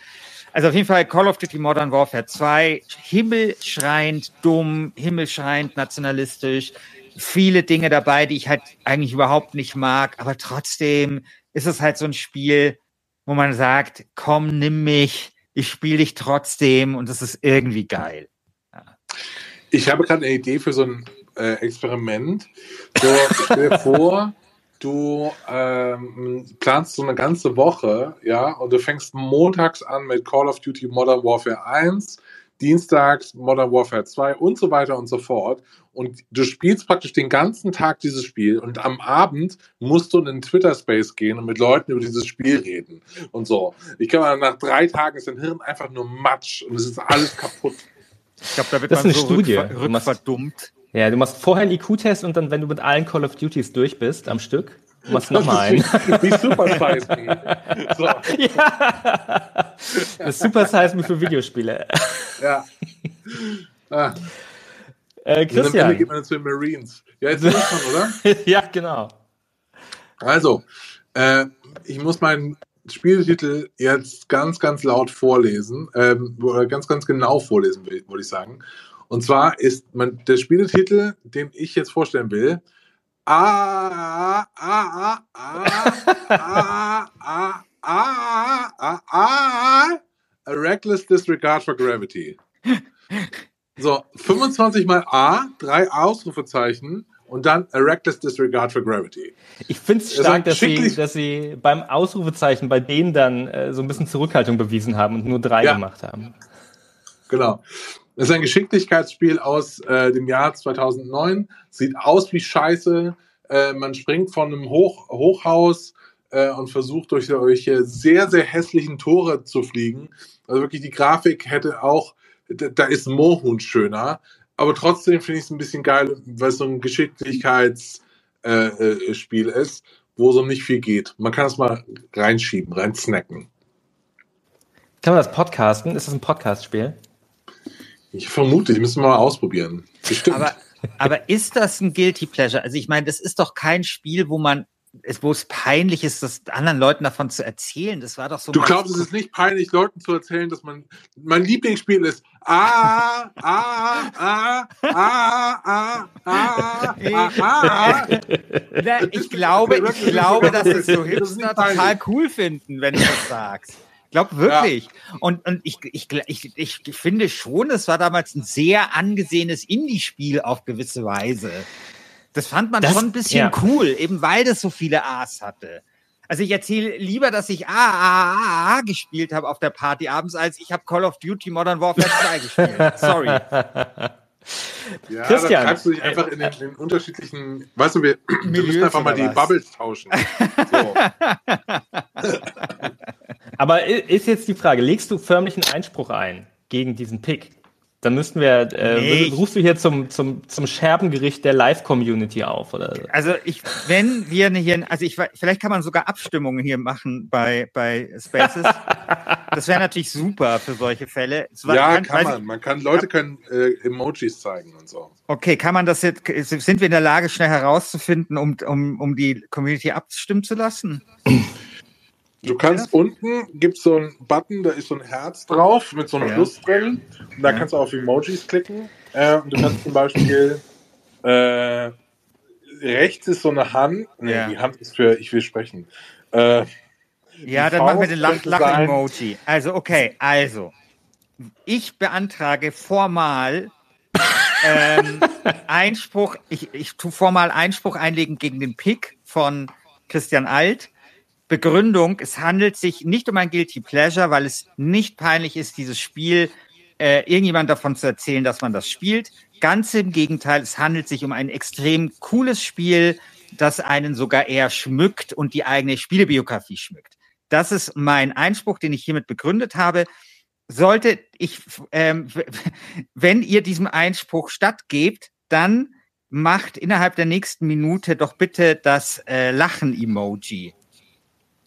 Also auf jeden Fall Call of Duty Modern Warfare 2, himmelschreiend dumm, himmelschreiend nationalistisch, viele Dinge dabei, die ich halt eigentlich überhaupt nicht mag, aber trotzdem ist es halt so ein Spiel, wo man sagt, komm, nimm mich, ich spiele dich trotzdem und es ist irgendwie geil. Ich habe gerade eine Idee für so ein äh, Experiment. So, stell dir vor, du ähm, planst so eine ganze Woche, ja, und du fängst montags an mit Call of Duty Modern Warfare 1, dienstags Modern Warfare 2 und so weiter und so fort. Und du spielst praktisch den ganzen Tag dieses Spiel und am Abend musst du in den Twitter-Space gehen und mit Leuten über dieses Spiel reden und so. Ich kann mal, nach drei Tagen ist dein Hirn einfach nur Matsch und es ist alles kaputt. Ich glaube, da wird Das ist man eine so Studie. rückverdummt. Ja, du machst vorher einen IQ-Test und dann, wenn du mit allen Call of Duties durch bist am Stück, machst du nochmal einen. Ist wie Super Size Me. So, ja. Das Super Size Me für Videospiele. ja. Ah, Äh, Christian. geht man zu den Marines. Ja, jetzt ich schon, oder? ja, genau. Also, äh, ich muss meinen Spieltitel jetzt ganz, ganz laut vorlesen, ähm, oder ganz, ganz genau vorlesen, wollte ich sagen. Und zwar ist mein, der Spieletitel, den ich jetzt vorstellen will, A, A, A, A, A, A, A, A, A Reckless Disregard for Gravity. So, 25 mal A, drei Ausrufezeichen und dann A Reckless Disregard for Gravity. Ich finde es stark, dass sie, dass sie beim Ausrufezeichen bei denen dann äh, so ein bisschen Zurückhaltung bewiesen haben und nur drei ja. gemacht haben. Genau. Das ist ein Geschicklichkeitsspiel aus äh, dem Jahr 2009. Sieht aus wie Scheiße. Äh, man springt von einem Hoch Hochhaus äh, und versucht durch solche sehr, sehr hässlichen Tore zu fliegen. Also wirklich die Grafik hätte auch, da ist Moorhuhn schöner. Aber trotzdem finde ich es ein bisschen geil, weil es so ein Geschicklichkeitsspiel äh, äh, ist, wo so nicht viel geht. Man kann es mal reinschieben, reinsnacken. Kann man das podcasten? Ist das ein Podcast-Spiel? Ich vermute, die müssen wir mal ausprobieren. Bestimmt. Aber, aber ist das ein Guilty Pleasure? Also ich meine, das ist doch kein Spiel, wo man, es- wo es peinlich ist, das anderen Leuten davon zu erzählen. Das war doch so. Du glaubst, es ist nicht peinlich, Leuten zu erzählen, dass man mein Lieblingsspiel ist. Ah, ah, ah, ah, ah, ah, ah, ah. Na, ich glaube, ich glaube, dass es so Hipster total cool finden, wenn du das sagst. Ich glaube wirklich. Ja. Und, und ich, ich, ich, ich finde schon, es war damals ein sehr angesehenes Indie-Spiel auf gewisse Weise. Das fand man das, schon ein bisschen ja. cool, eben weil das so viele A's hatte. Also ich erzähle lieber, dass ich AAA gespielt habe auf der Party abends, als ich habe Call of Duty Modern Warfare 2 gespielt. Sorry. Ja, Christian. dann treibst du dich einfach in den, in den unterschiedlichen, weißt du, wir, wir müssen einfach mal die was? Bubbles tauschen. So. Aber ist jetzt die Frage, legst du förmlich einen Einspruch ein gegen diesen Pick? Dann müssten wir, äh, nee. rufst du hier zum, zum, zum Scherbengericht der Live-Community auf, oder? Also ich, wenn wir hier, also ich, vielleicht kann man sogar Abstimmungen hier machen bei, bei Spaces. das wäre natürlich super für solche Fälle. War, ja, kann, kann man. Ich, man kann, Leute können äh, Emojis zeigen und so. Okay, kann man das jetzt, sind wir in der Lage, schnell herauszufinden, um, um, um die Community abstimmen zu lassen? Du kannst ja. unten, gibt es so einen Button, da ist so ein Herz drauf mit so einem ja. Plus drin. Und da ja. kannst du auf Emojis klicken. Äh, und du kannst zum Beispiel äh, rechts ist so eine Hand. Nee, ja. die Hand ist für ich will sprechen. Äh, ja, dann machen wir den Lach-Emoji. Also, okay, also. Ich beantrage formal ähm, Einspruch, ich, ich tue formal Einspruch einlegen gegen den Pick von Christian Alt Begründung, es handelt sich nicht um ein Guilty Pleasure, weil es nicht peinlich ist, dieses Spiel äh, irgendjemand davon zu erzählen, dass man das spielt. Ganz im Gegenteil, es handelt sich um ein extrem cooles Spiel, das einen sogar eher schmückt und die eigene Spielebiografie schmückt. Das ist mein Einspruch, den ich hiermit begründet habe. Sollte ich, ähm, wenn ihr diesem Einspruch stattgebt, dann macht innerhalb der nächsten Minute doch bitte das äh, Lachen-Emoji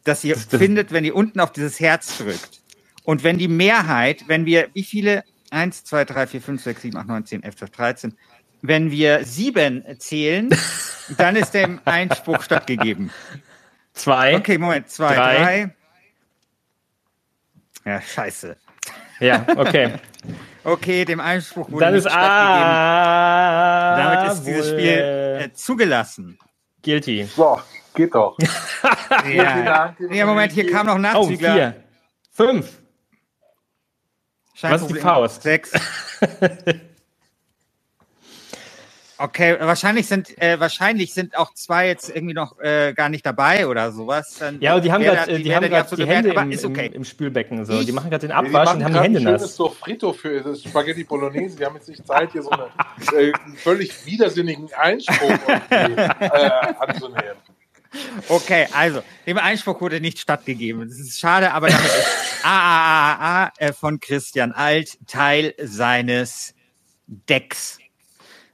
das ihr das, findet, wenn ihr unten auf dieses Herz drückt. Und wenn die Mehrheit, wenn wir, wie viele? Eins, zwei, drei, vier, fünf, sechs, sieben, acht, neun, zehn, elf, zwölf, dreizehn. Wenn wir sieben zählen, dann ist dem Einspruch stattgegeben. Zwei. Okay, Moment. Zwei, drei. drei. Ja, scheiße. Ja, okay. Okay, dem Einspruch wurde Dann ist stattgegeben. Ah, Damit ist dieses Spiel äh, zugelassen. Guilty. So. Geht doch. ja. ja, Moment, hier kam noch ein Nachzügler. Oh, vier. Fünf. Was ist die Faust? Sechs. Okay, wahrscheinlich sind äh, wahrscheinlich sind auch zwei jetzt irgendwie noch äh, gar nicht dabei oder sowas. Dann ja, und die haben gerade die, die, haben gerade die Hände im, okay. im, im, Spülbecken so. Ich, die machen gerade den Abwasch und haben die Hände nass. Das ist so Frito für das Spaghetti Bolognese. Die haben jetzt nicht Zeit hier so einen äh, völlig widersinnigen Einspruch äh, anzunehmen. Okay, also, dem Einspruch wurde nicht stattgegeben. Das ist schade, aber damit ist AAAA äh, von Christian Alt Teil seines Decks.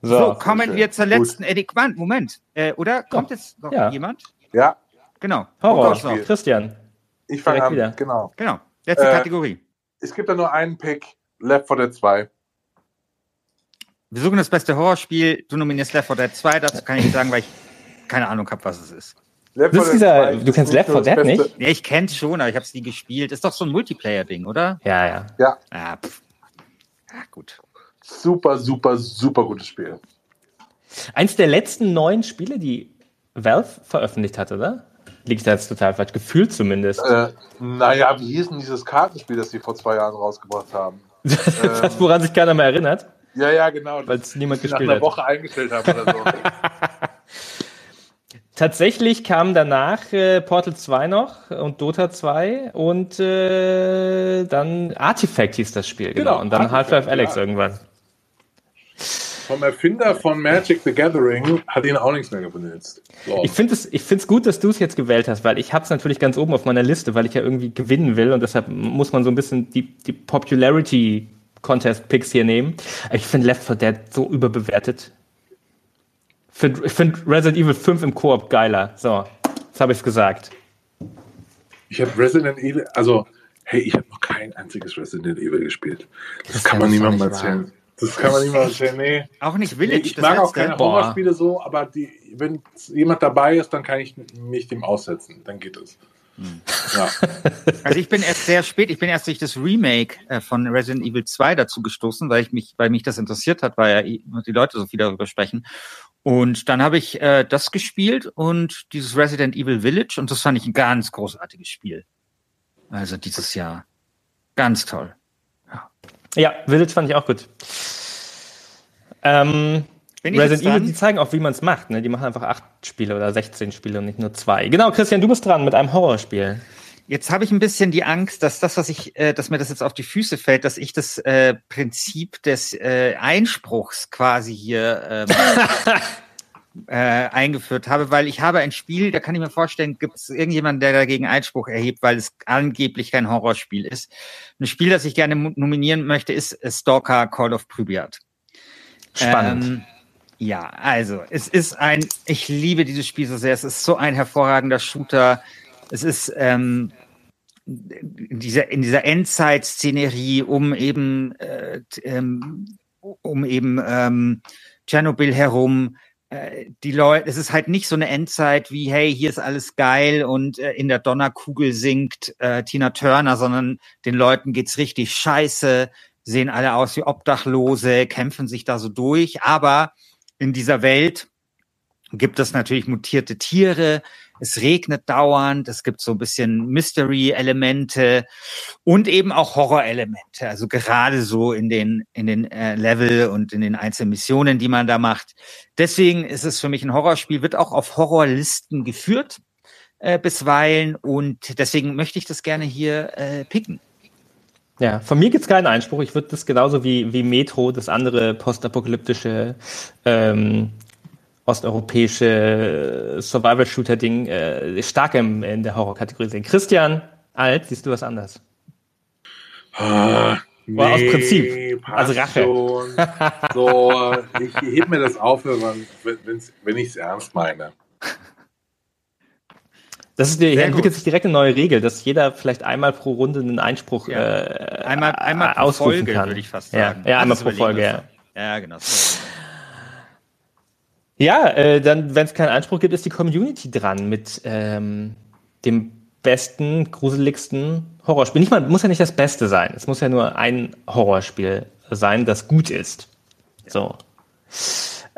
So, so kommen schön. wir zur letzten Enigmant. Moment, äh, oder? Kommt ja. jetzt noch ja. jemand? Ja. Genau. Horror. Christian. Ich fange an, wieder. genau. Genau, letzte äh, Kategorie. Es gibt da nur einen Pick, Left 4 Dead 2. Wir suchen das beste Horrorspiel. Du nominierst Left 4 Dead 2. Dazu kann ich sagen, weil ich keine Ahnung habe, was es ist. Left dieser, du kennst Left 4 Dead nicht? Ja, ich kenn's schon, aber ich habe es nie gespielt. Ist doch so ein Multiplayer-Ding, oder? Ja, ja. Ja. Ja, pff. ja, gut. Super, super, super gutes Spiel. Eins der letzten neuen Spiele, die Valve veröffentlicht hat, oder? Liegt da jetzt total falsch, gefühlt zumindest. Äh, naja, wie hieß denn dieses Kartenspiel, das sie vor zwei Jahren rausgebracht haben? das, woran sich keiner mehr erinnert? Ja, ja, genau. Weil es niemand gespielt hat. nach einer Woche eingestellt haben oder so. Tatsächlich kam danach äh, Portal 2 noch und Dota 2 und äh, dann Artifact hieß das Spiel, genau. genau und dann Half-Life Alex ja. irgendwann. Vom Erfinder von Magic the Gathering hat ihn auch nichts mehr benutzt. So. Ich finde es ich find's gut, dass du es jetzt gewählt hast, weil ich habe es natürlich ganz oben auf meiner Liste, weil ich ja irgendwie gewinnen will und deshalb muss man so ein bisschen die, die Popularity Contest Picks hier nehmen. Ich finde Left 4 Dead so überbewertet. Find, ich finde Resident Evil 5 im Koop geiler. So, jetzt habe ich es gesagt. Ich habe Resident Evil, also, hey, ich habe noch kein einziges Resident Evil gespielt. Das, das kann man niemandem erzählen. Das kann man niemandem erzählen, nee. Auch nicht Village. Nee, ich mag auch keine Horrorspiele so, aber die, wenn jemand dabei ist, dann kann ich mich dem aussetzen. Dann geht es. Hm. Ja. Also ich bin erst sehr spät, ich bin erst durch das Remake äh, von Resident Evil 2 dazu gestoßen, weil ich mich, weil mich das interessiert hat, weil ja die Leute so viel darüber sprechen. Und dann habe ich äh, das gespielt und dieses Resident Evil Village und das fand ich ein ganz großartiges Spiel. Also dieses Jahr. Ganz toll. Ja, ja Village fand ich auch gut. Ähm, Resident Evil, die zeigen auch, wie man es macht. Ne? Die machen einfach acht Spiele oder 16 Spiele und nicht nur zwei. Genau, Christian, du bist dran mit einem Horrorspiel. Jetzt habe ich ein bisschen die Angst, dass das, was ich, äh, dass mir das jetzt auf die Füße fällt, dass ich das äh, Prinzip des äh, Einspruchs quasi hier ähm, äh, eingeführt habe, weil ich habe ein Spiel, da kann ich mir vorstellen, gibt es irgendjemanden, der dagegen Einspruch erhebt, weil es angeblich kein Horrorspiel ist. Ein Spiel, das ich gerne nominieren möchte, ist Stalker Call of Pripyat. Spannend. Ähm, ja, also es ist ein, ich liebe dieses Spiel so sehr. Es ist so ein hervorragender Shooter. Es ist ähm, in dieser, in dieser Endzeit-Szenerie um eben äh, ähm, um eben ähm, Tschernobyl herum. Äh, die Leute, es ist halt nicht so eine Endzeit wie, hey, hier ist alles geil und äh, in der Donnerkugel singt äh, Tina Turner, sondern den Leuten geht's richtig scheiße, sehen alle aus wie Obdachlose, kämpfen sich da so durch, aber in dieser Welt gibt es natürlich mutierte Tiere, es regnet dauernd, es gibt so ein bisschen Mystery-Elemente und eben auch Horror-Elemente. Also gerade so in den, in den äh, Level und in den einzelnen Missionen, die man da macht. Deswegen ist es für mich ein Horrorspiel, wird auch auf Horrorlisten geführt äh, bisweilen und deswegen möchte ich das gerne hier äh, picken. Ja, von mir gibt's keinen Einspruch. Ich würde das genauso wie, wie Metro, das andere postapokalyptische ähm, osteuropäische Survival-Shooter-Ding äh, stark im, in der Horror-Kategorie sehen. Christian Alt, siehst du was anders? Ah, nee, aus Prinzip, also Rache. So, ich heb mir das auf, wenn, wenn ich es ernst meine. Das ist, die, entwickelt sich direkt eine neue Regel, dass jeder vielleicht einmal pro Runde einen Einspruch ja. äh, einmal, einmal pro Folge, kann. würde ich fast sagen. Ja, ja einmal pro Folge, ja. Ja, genau. Ja, äh, dann, wenn es keinen Einspruch gibt, ist die Community dran mit ähm, dem besten, gruseligsten Horrorspiel. Nicht mal, muss ja nicht das Beste sein. Es muss ja nur ein Horrorspiel sein, das gut ist. So.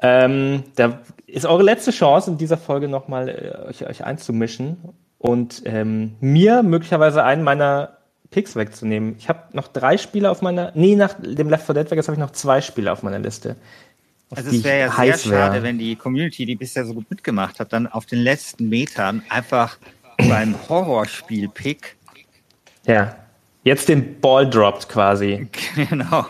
Ähm, da ist eure letzte Chance, in dieser Folge nochmal äh, euch, euch einzumischen und ähm, mir möglicherweise einen meiner Picks wegzunehmen. Ich habe noch drei Spiele auf meiner, nee, nach dem Left 4 Dead Vegas habe ich noch zwei Spiele auf meiner Liste. Also es wäre ja sehr schade, wär. wenn die Community, die bisher so gut mitgemacht hat, dann auf den letzten Metern einfach beim Horrorspiel-Pick. Ja. Jetzt den Ball droppt quasi. Genau.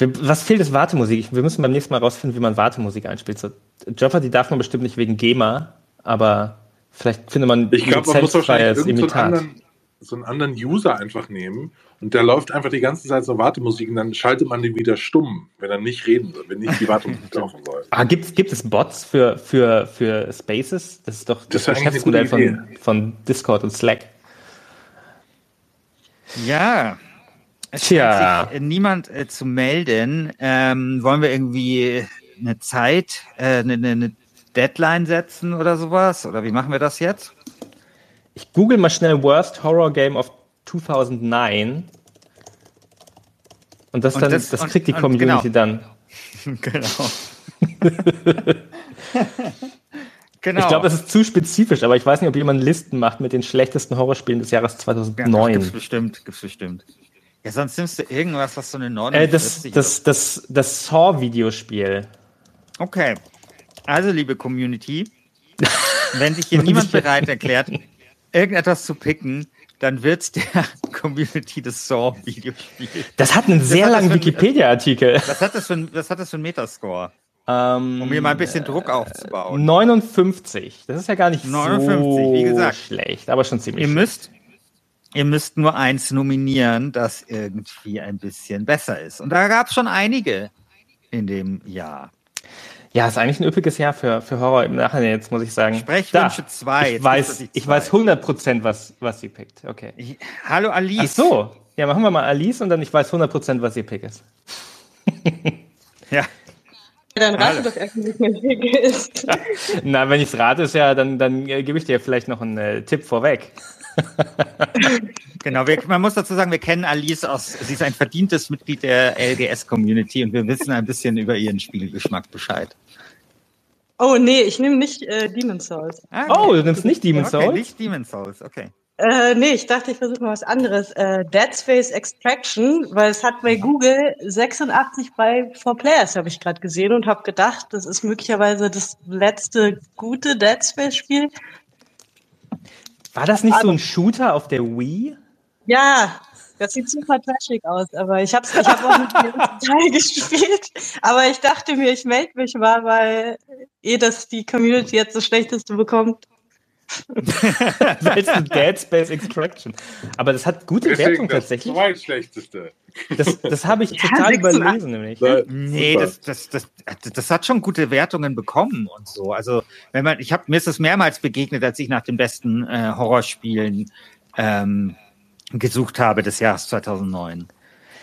Was fehlt ist Wartemusik. Wir müssen beim nächsten Mal rausfinden, wie man Wartemusik einspielt. So, die darf man bestimmt nicht wegen GEMA, aber vielleicht findet man ich glaube, man muss wahrscheinlich irgendeinen so anderen, so einen anderen User einfach nehmen und der läuft einfach die ganze Zeit so Wartemusik und dann schaltet man den wieder stumm, wenn er nicht reden soll, wenn nicht die Wartemusik laufen soll. Ah, gibt, gibt es Bots für, für, für Spaces? Das ist doch das, das Geschäftsmodell von, von Discord und Slack. Ja, es Tja. sich niemand äh, zu melden. Ähm, wollen wir irgendwie eine Zeit, äh, eine, eine Deadline setzen oder sowas? Oder wie machen wir das jetzt? Ich google mal schnell Worst Horror Game of 2009. Und das, und dann, das, das kriegt die Community genau. dann. genau. genau. Ich glaube, das ist zu spezifisch, aber ich weiß nicht, ob jemand Listen macht mit den schlechtesten Horrorspielen des Jahres 2009. Ja, gibt's bestimmt, gibt's bestimmt. Ja, sonst nimmst du irgendwas, was so eine 49 äh, das, das, das, das Saw-Videospiel. Okay. Also, liebe Community, wenn sich hier niemand bereit erklärt, irgendetwas zu picken, dann wird der Community des Saw-Videospiel. Das hat einen sehr langen Wikipedia-Artikel. Was hat das für ein, was hat das für ein Metascore? Ähm, um mir mal ein bisschen Druck aufzubauen. 59. Das ist ja gar nicht 59, so wie gesagt. schlecht, aber schon ziemlich Ihr müsst, ihr müsst nur eins nominieren, das irgendwie ein bisschen besser ist. Und da gab es schon einige in dem Jahr. Ja, ist eigentlich ein üppiges Jahr für, für Horror im Nachhinein, jetzt muss ich sagen. Sprechwünsche 2. Ich weiß, ich weiß 100 Prozent, was, was sie pickt. Okay. Ich, hallo Alice. Ach so. Ja, machen wir mal Alice und dann ich weiß 100 Prozent, was ihr Pick ist. ja. Dann rate doch erstmal, was mein Pick ist. Na, wenn ich es rate, ist ja, dann, dann äh, gebe ich dir vielleicht noch einen äh, Tipp vorweg. genau, wir, man muss dazu sagen, wir kennen Alice aus, sie ist ein verdientes Mitglied der LGS-Community und wir wissen ein bisschen über ihren Spielgeschmack Bescheid. Oh nee, ich nehme nicht äh, Demon Souls. Ah, okay. Oh, du nimmst nicht Demon Souls? Okay, nicht Demon Souls, okay. Äh, nee, ich dachte, ich versuche mal was anderes. Äh, Dead Space Extraction, weil es hat bei Google 86 bei 4Players, habe ich gerade gesehen und habe gedacht, das ist möglicherweise das letzte gute Dead Space Spiel. War das nicht aber, so ein Shooter auf der Wii? Ja, das sieht super trashig aus, aber ich habe ich hab auch nicht Teil gespielt. Aber ich dachte mir, ich melde mich mal, weil eh das die Community jetzt das Schlechteste bekommt. Ein Dead Space Extraction. Aber das hat gute Deswegen Wertung tatsächlich. Das zweitschlechteste. Das, das habe ich total ja, überlesen, nämlich. Nee, das, das, das, das hat schon gute Wertungen bekommen und so. Also, wenn man, ich habe mir ist das mehrmals begegnet, als ich nach den besten äh, Horrorspielen ähm, gesucht habe des Jahres 2009.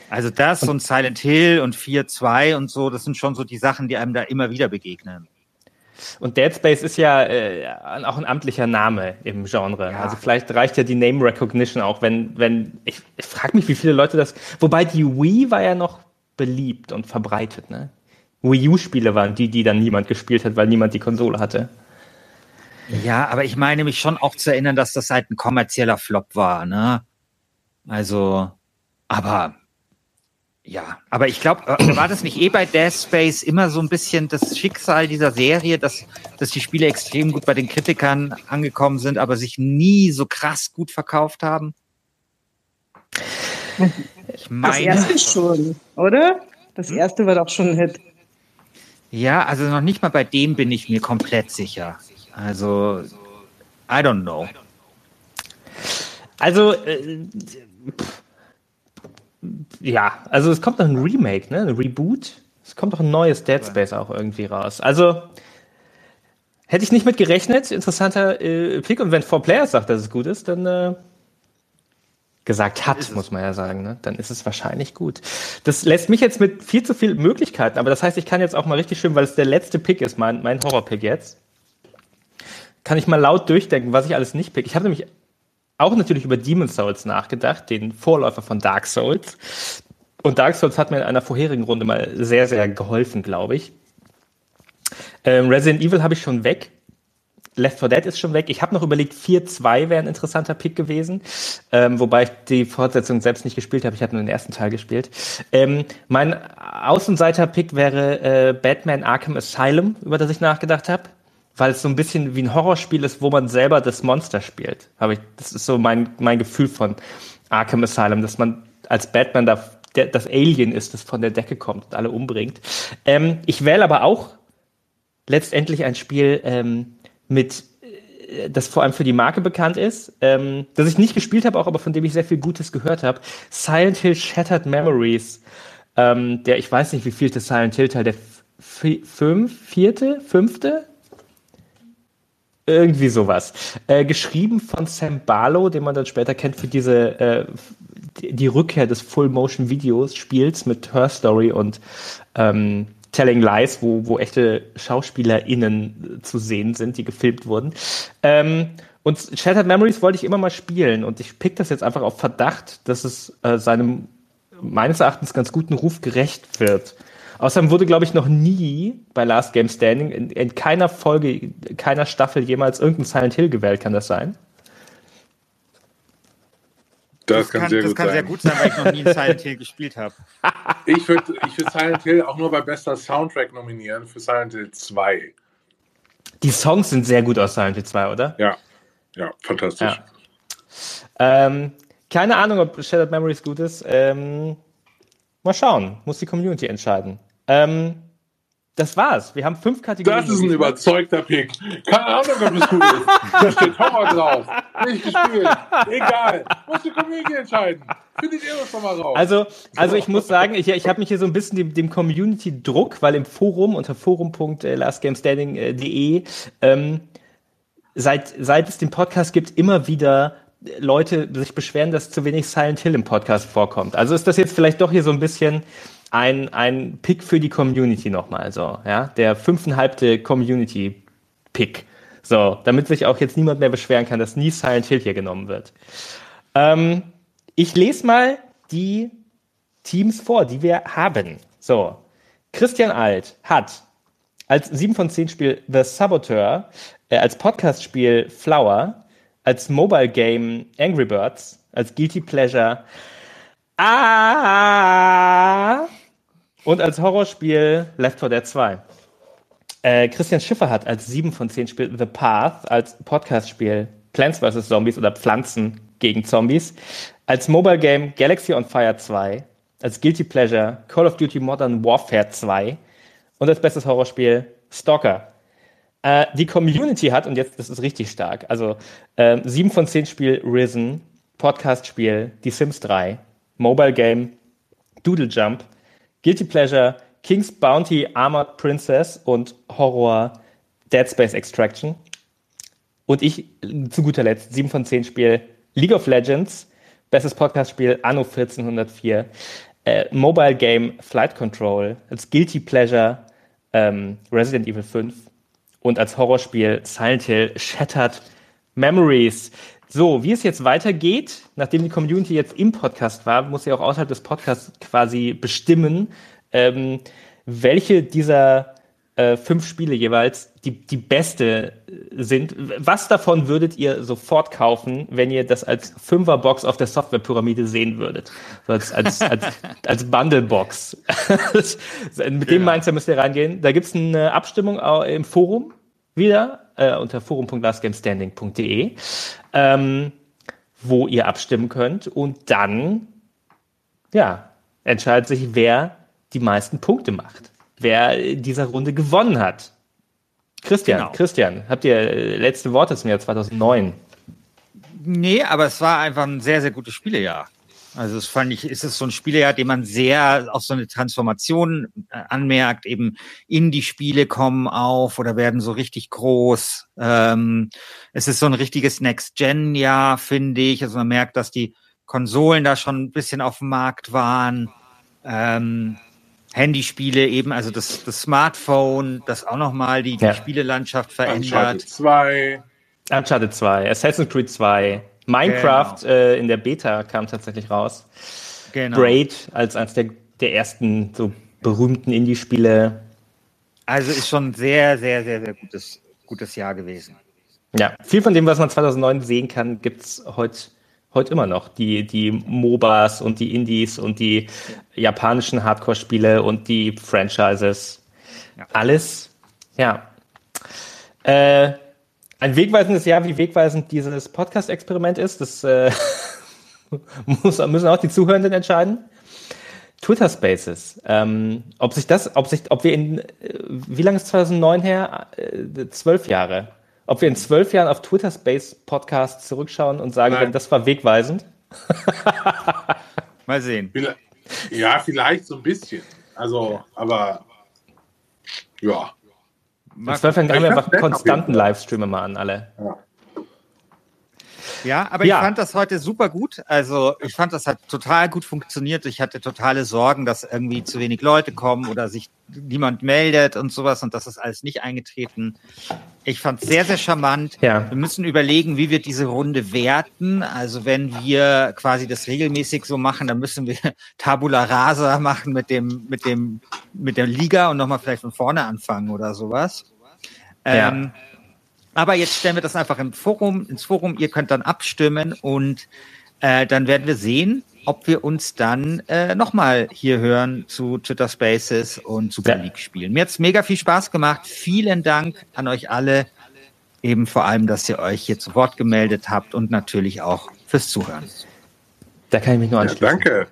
Also das und Silent Hill und 4.2 und so, das sind schon so die Sachen, die einem da immer wieder begegnen. Und Dead Space ist ja äh, auch ein amtlicher Name im Genre. Ja. Also vielleicht reicht ja die Name Recognition auch, wenn, wenn, ich, ich frage mich, wie viele Leute das, wobei die Wii war ja noch beliebt und verbreitet, ne? Wii U-Spiele waren die, die dann niemand gespielt hat, weil niemand die Konsole hatte. Ja, aber ich meine mich schon auch zu erinnern, dass das halt ein kommerzieller Flop war, ne? Also, aber ja, aber ich glaube, äh, war das nicht eh bei Death Space immer so ein bisschen das Schicksal dieser Serie, dass, dass die Spiele extrem gut bei den Kritikern angekommen sind, aber sich nie so krass gut verkauft haben? Ich meine, das erste schon, oder? Das hm? erste war doch schon ein Hit. Ja, also noch nicht mal bei dem bin ich mir komplett sicher. Also, I don't know. Also, äh, ja, also es kommt noch ein Remake, ne? Ein Reboot. Es kommt doch ein neues Dead Space auch irgendwie raus. Also hätte ich nicht mit gerechnet. Interessanter äh, Pick. Und wenn Four Players sagt, dass es gut ist, dann äh, gesagt hat, muss man ja sagen, ne? dann ist es wahrscheinlich gut. Das lässt mich jetzt mit viel zu vielen Möglichkeiten, aber das heißt, ich kann jetzt auch mal richtig schön, weil es der letzte Pick ist, mein, mein Horror-Pick jetzt, kann ich mal laut durchdenken, was ich alles nicht pick. Ich habe nämlich auch natürlich über Demon's Souls nachgedacht, den Vorläufer von Dark Souls. Und Dark Souls hat mir in einer vorherigen Runde mal sehr, sehr geholfen, glaube ich. Ähm, Resident Evil habe ich schon weg. Left 4 Dead ist schon weg. Ich habe noch überlegt, 4-2 wäre ein interessanter Pick gewesen, ähm, wobei ich die Fortsetzung selbst nicht gespielt habe. Ich habe nur den ersten Teil gespielt. Ähm, mein Außenseiter-Pick wäre äh, Batman Arkham Asylum, über das ich nachgedacht habe weil es so ein bisschen wie ein Horrorspiel ist, wo man selber das Monster spielt. Habe ich, das ist so mein, mein Gefühl von Arkham Asylum, dass man als Batman da der, das Alien ist, das von der Decke kommt und alle umbringt. Ähm, ich wähle aber auch letztendlich ein Spiel ähm, mit äh, das vor allem für die Marke bekannt ist, ähm, das ich nicht gespielt habe, auch aber von dem ich sehr viel Gutes gehört habe. Silent Hill Shattered Memories. Ähm, der, ich weiß nicht, wie viel das Silent Hill Teil, der fünf, vierte, fünfte, irgendwie sowas. Äh, geschrieben von Sam Barlow, den man dann später kennt für diese äh, die Rückkehr des Full-Motion-Videos, Spiels mit Her Story und ähm, Telling Lies, wo, wo echte SchauspielerInnen zu sehen sind, die gefilmt wurden. Ähm, und Shattered Memories wollte ich immer mal spielen und ich pick das jetzt einfach auf Verdacht, dass es äh, seinem meines Erachtens ganz guten Ruf gerecht wird. Außerdem wurde, glaube ich, noch nie bei Last Game Standing in, in, keiner Folge, keiner Staffel jemals irgendein Silent Hill gewählt. Kann das sein? Das, das kann, sehr, das gut kann sehr gut sein, weil ich noch nie Silent Hill gespielt habe. Ich würde ich würd Silent Hill auch nur bei bester Soundtrack nominieren für Silent Hill 2. Die Songs sind sehr gut aus Silent Hill 2, oder? Ja, ja, fantastisch. Ja. Ähm, keine Ahnung, ob Shattered Memories gut ist. Ähm, mal schauen, muss die Community entscheiden. Ähm, das war's. Wir haben fünf Kategorien. Das ist ein überzeugter Pick. Keine Ahnung, ob es gut ist. Da steht Horror drauf. Nicht gespielt. Egal. Muss die Community entscheiden. Findet ihr das schon mal raus. Also, also ich muss sagen, ich, ich habe mich hier so ein bisschen dem, dem Community-Druck, weil im Forum unter forum.lastgamestanding.de ähm, seit, seit es den Podcast gibt, immer wieder Leute sich beschweren, dass zu wenig Silent Hill im Podcast vorkommt. Also ist das jetzt vielleicht doch hier so ein bisschen ein, ein Pick für die Community nochmal, so, ja, der fünfeinhalbte Community-Pick. So, damit sich auch jetzt niemand mehr beschweren kann, dass nie Silent Hill hier genommen wird. Ähm, ich lese mal die Teams vor, die wir haben. So, Christian Alt hat als 7 von 10 Spiel The Saboteur, äh, als Podcast-Spiel Flower, als Mobile Game Angry Birds, als Guilty Pleasure Ah! Und als Horrorspiel Left 4 Dead 2. Äh, Christian Schiffer hat als 7 von 10 Spiel The Path, als Podcast-Spiel Plants vs. Zombies oder Pflanzen gegen Zombies, als Mobile Game Galaxy on Fire 2, als Guilty Pleasure Call of Duty Modern Warfare 2 und als bestes Horrorspiel Stalker. Äh, die Community hat, und jetzt das ist richtig stark, also äh, 7 von 10 Spiel Risen, Podcast-Spiel Die Sims 3, Mobile Game, Doodle Jump, Guilty Pleasure, King's Bounty, Armored Princess und Horror Dead Space Extraction. Und ich zu guter Letzt 7 von 10 Spiel League of Legends, bestes Podcast-Spiel Anno 1404, äh, Mobile Game Flight Control, als Guilty Pleasure ähm, Resident Evil 5 und als Horrorspiel Silent Hill Shattered Memories. So, wie es jetzt weitergeht, nachdem die Community jetzt im Podcast war, muss sie auch außerhalb des Podcasts quasi bestimmen, ähm, welche dieser äh, fünf Spiele jeweils die, die beste sind. Was davon würdet ihr sofort kaufen, wenn ihr das als Fünferbox auf der Softwarepyramide sehen würdet? So als, als, als, als Bundlebox. Mit dem ja. Mindset müsst ihr reingehen. Da gibt's eine Abstimmung im Forum wieder äh, unter forum.lastgamestanding.de, ähm, wo ihr abstimmen könnt und dann ja, entscheidet sich, wer die meisten Punkte macht, wer in dieser Runde gewonnen hat. Christian, genau. Christian, habt ihr äh, letzte Worte zum Jahr 2009? Nee, aber es war einfach ein sehr, sehr gutes Spielejahr. Also das fand ich, ist es so ein Spielejahr, dem man sehr auf so eine Transformation äh, anmerkt, eben in die Spiele kommen auf oder werden so richtig groß. Ähm, es ist so ein richtiges Next-Gen-Jahr, finde ich. Also man merkt, dass die Konsolen da schon ein bisschen auf dem Markt waren. Ähm, Handyspiele eben, also das, das Smartphone, das auch nochmal die, die ja. Spielelandschaft verändert. Uncharted 2. Uncharted 2, Assassin's Creed 2, Minecraft genau. äh, in der Beta kam tatsächlich raus. Genau. Braid als eines der, der ersten so berühmten Indie-Spiele. Also ist schon sehr, sehr, sehr, sehr gutes, gutes Jahr gewesen. Ja, viel von dem, was man 2009 sehen kann, gibt es heute heute immer noch. Die, die MOBAs und die Indies und die japanischen Hardcore-Spiele und die Franchises. Ja. Alles, ja. Äh, ein wegweisendes Jahr, wie wegweisend dieses Podcast-Experiment ist, das äh, muss, müssen auch die Zuhörenden entscheiden. Twitter Spaces. Ähm, ob sich das, ob sich, ob wir in, äh, wie lange ist 2009 her? Äh, zwölf Jahre. Ob wir in zwölf Jahren auf Twitter Space Podcasts zurückschauen und sagen, Nein. das war wegweisend? Mal sehen. Ja, vielleicht so ein bisschen. Also, aber ja. Jahren gehen wir einfach konstanten Livestream immer an alle. Ja. Ja, aber ja. ich fand das heute super gut. Also ich fand, das hat total gut funktioniert. Ich hatte totale Sorgen, dass irgendwie zu wenig Leute kommen oder sich niemand meldet und sowas und das ist alles nicht eingetreten. Ich fand es sehr, sehr charmant. Ja. Wir müssen überlegen, wie wir diese Runde werten. Also wenn wir quasi das regelmäßig so machen, dann müssen wir Tabula Rasa machen mit dem, mit dem, mit der Liga und nochmal vielleicht von vorne anfangen oder sowas. Ja. Ähm, aber jetzt stellen wir das einfach im Forum, ins Forum. Ihr könnt dann abstimmen und äh, dann werden wir sehen, ob wir uns dann äh, nochmal hier hören zu Twitter Spaces und Super League spielen. Mir hat's mega viel Spaß gemacht. Vielen Dank an euch alle. Eben vor allem, dass ihr euch hier zu Wort gemeldet habt und natürlich auch fürs Zuhören. Da kann ich mich nur anschließen. Ja, danke.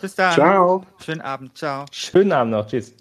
Bis dann. Ciao. Schönen Abend. Ciao. Schönen Abend noch. Tschüss.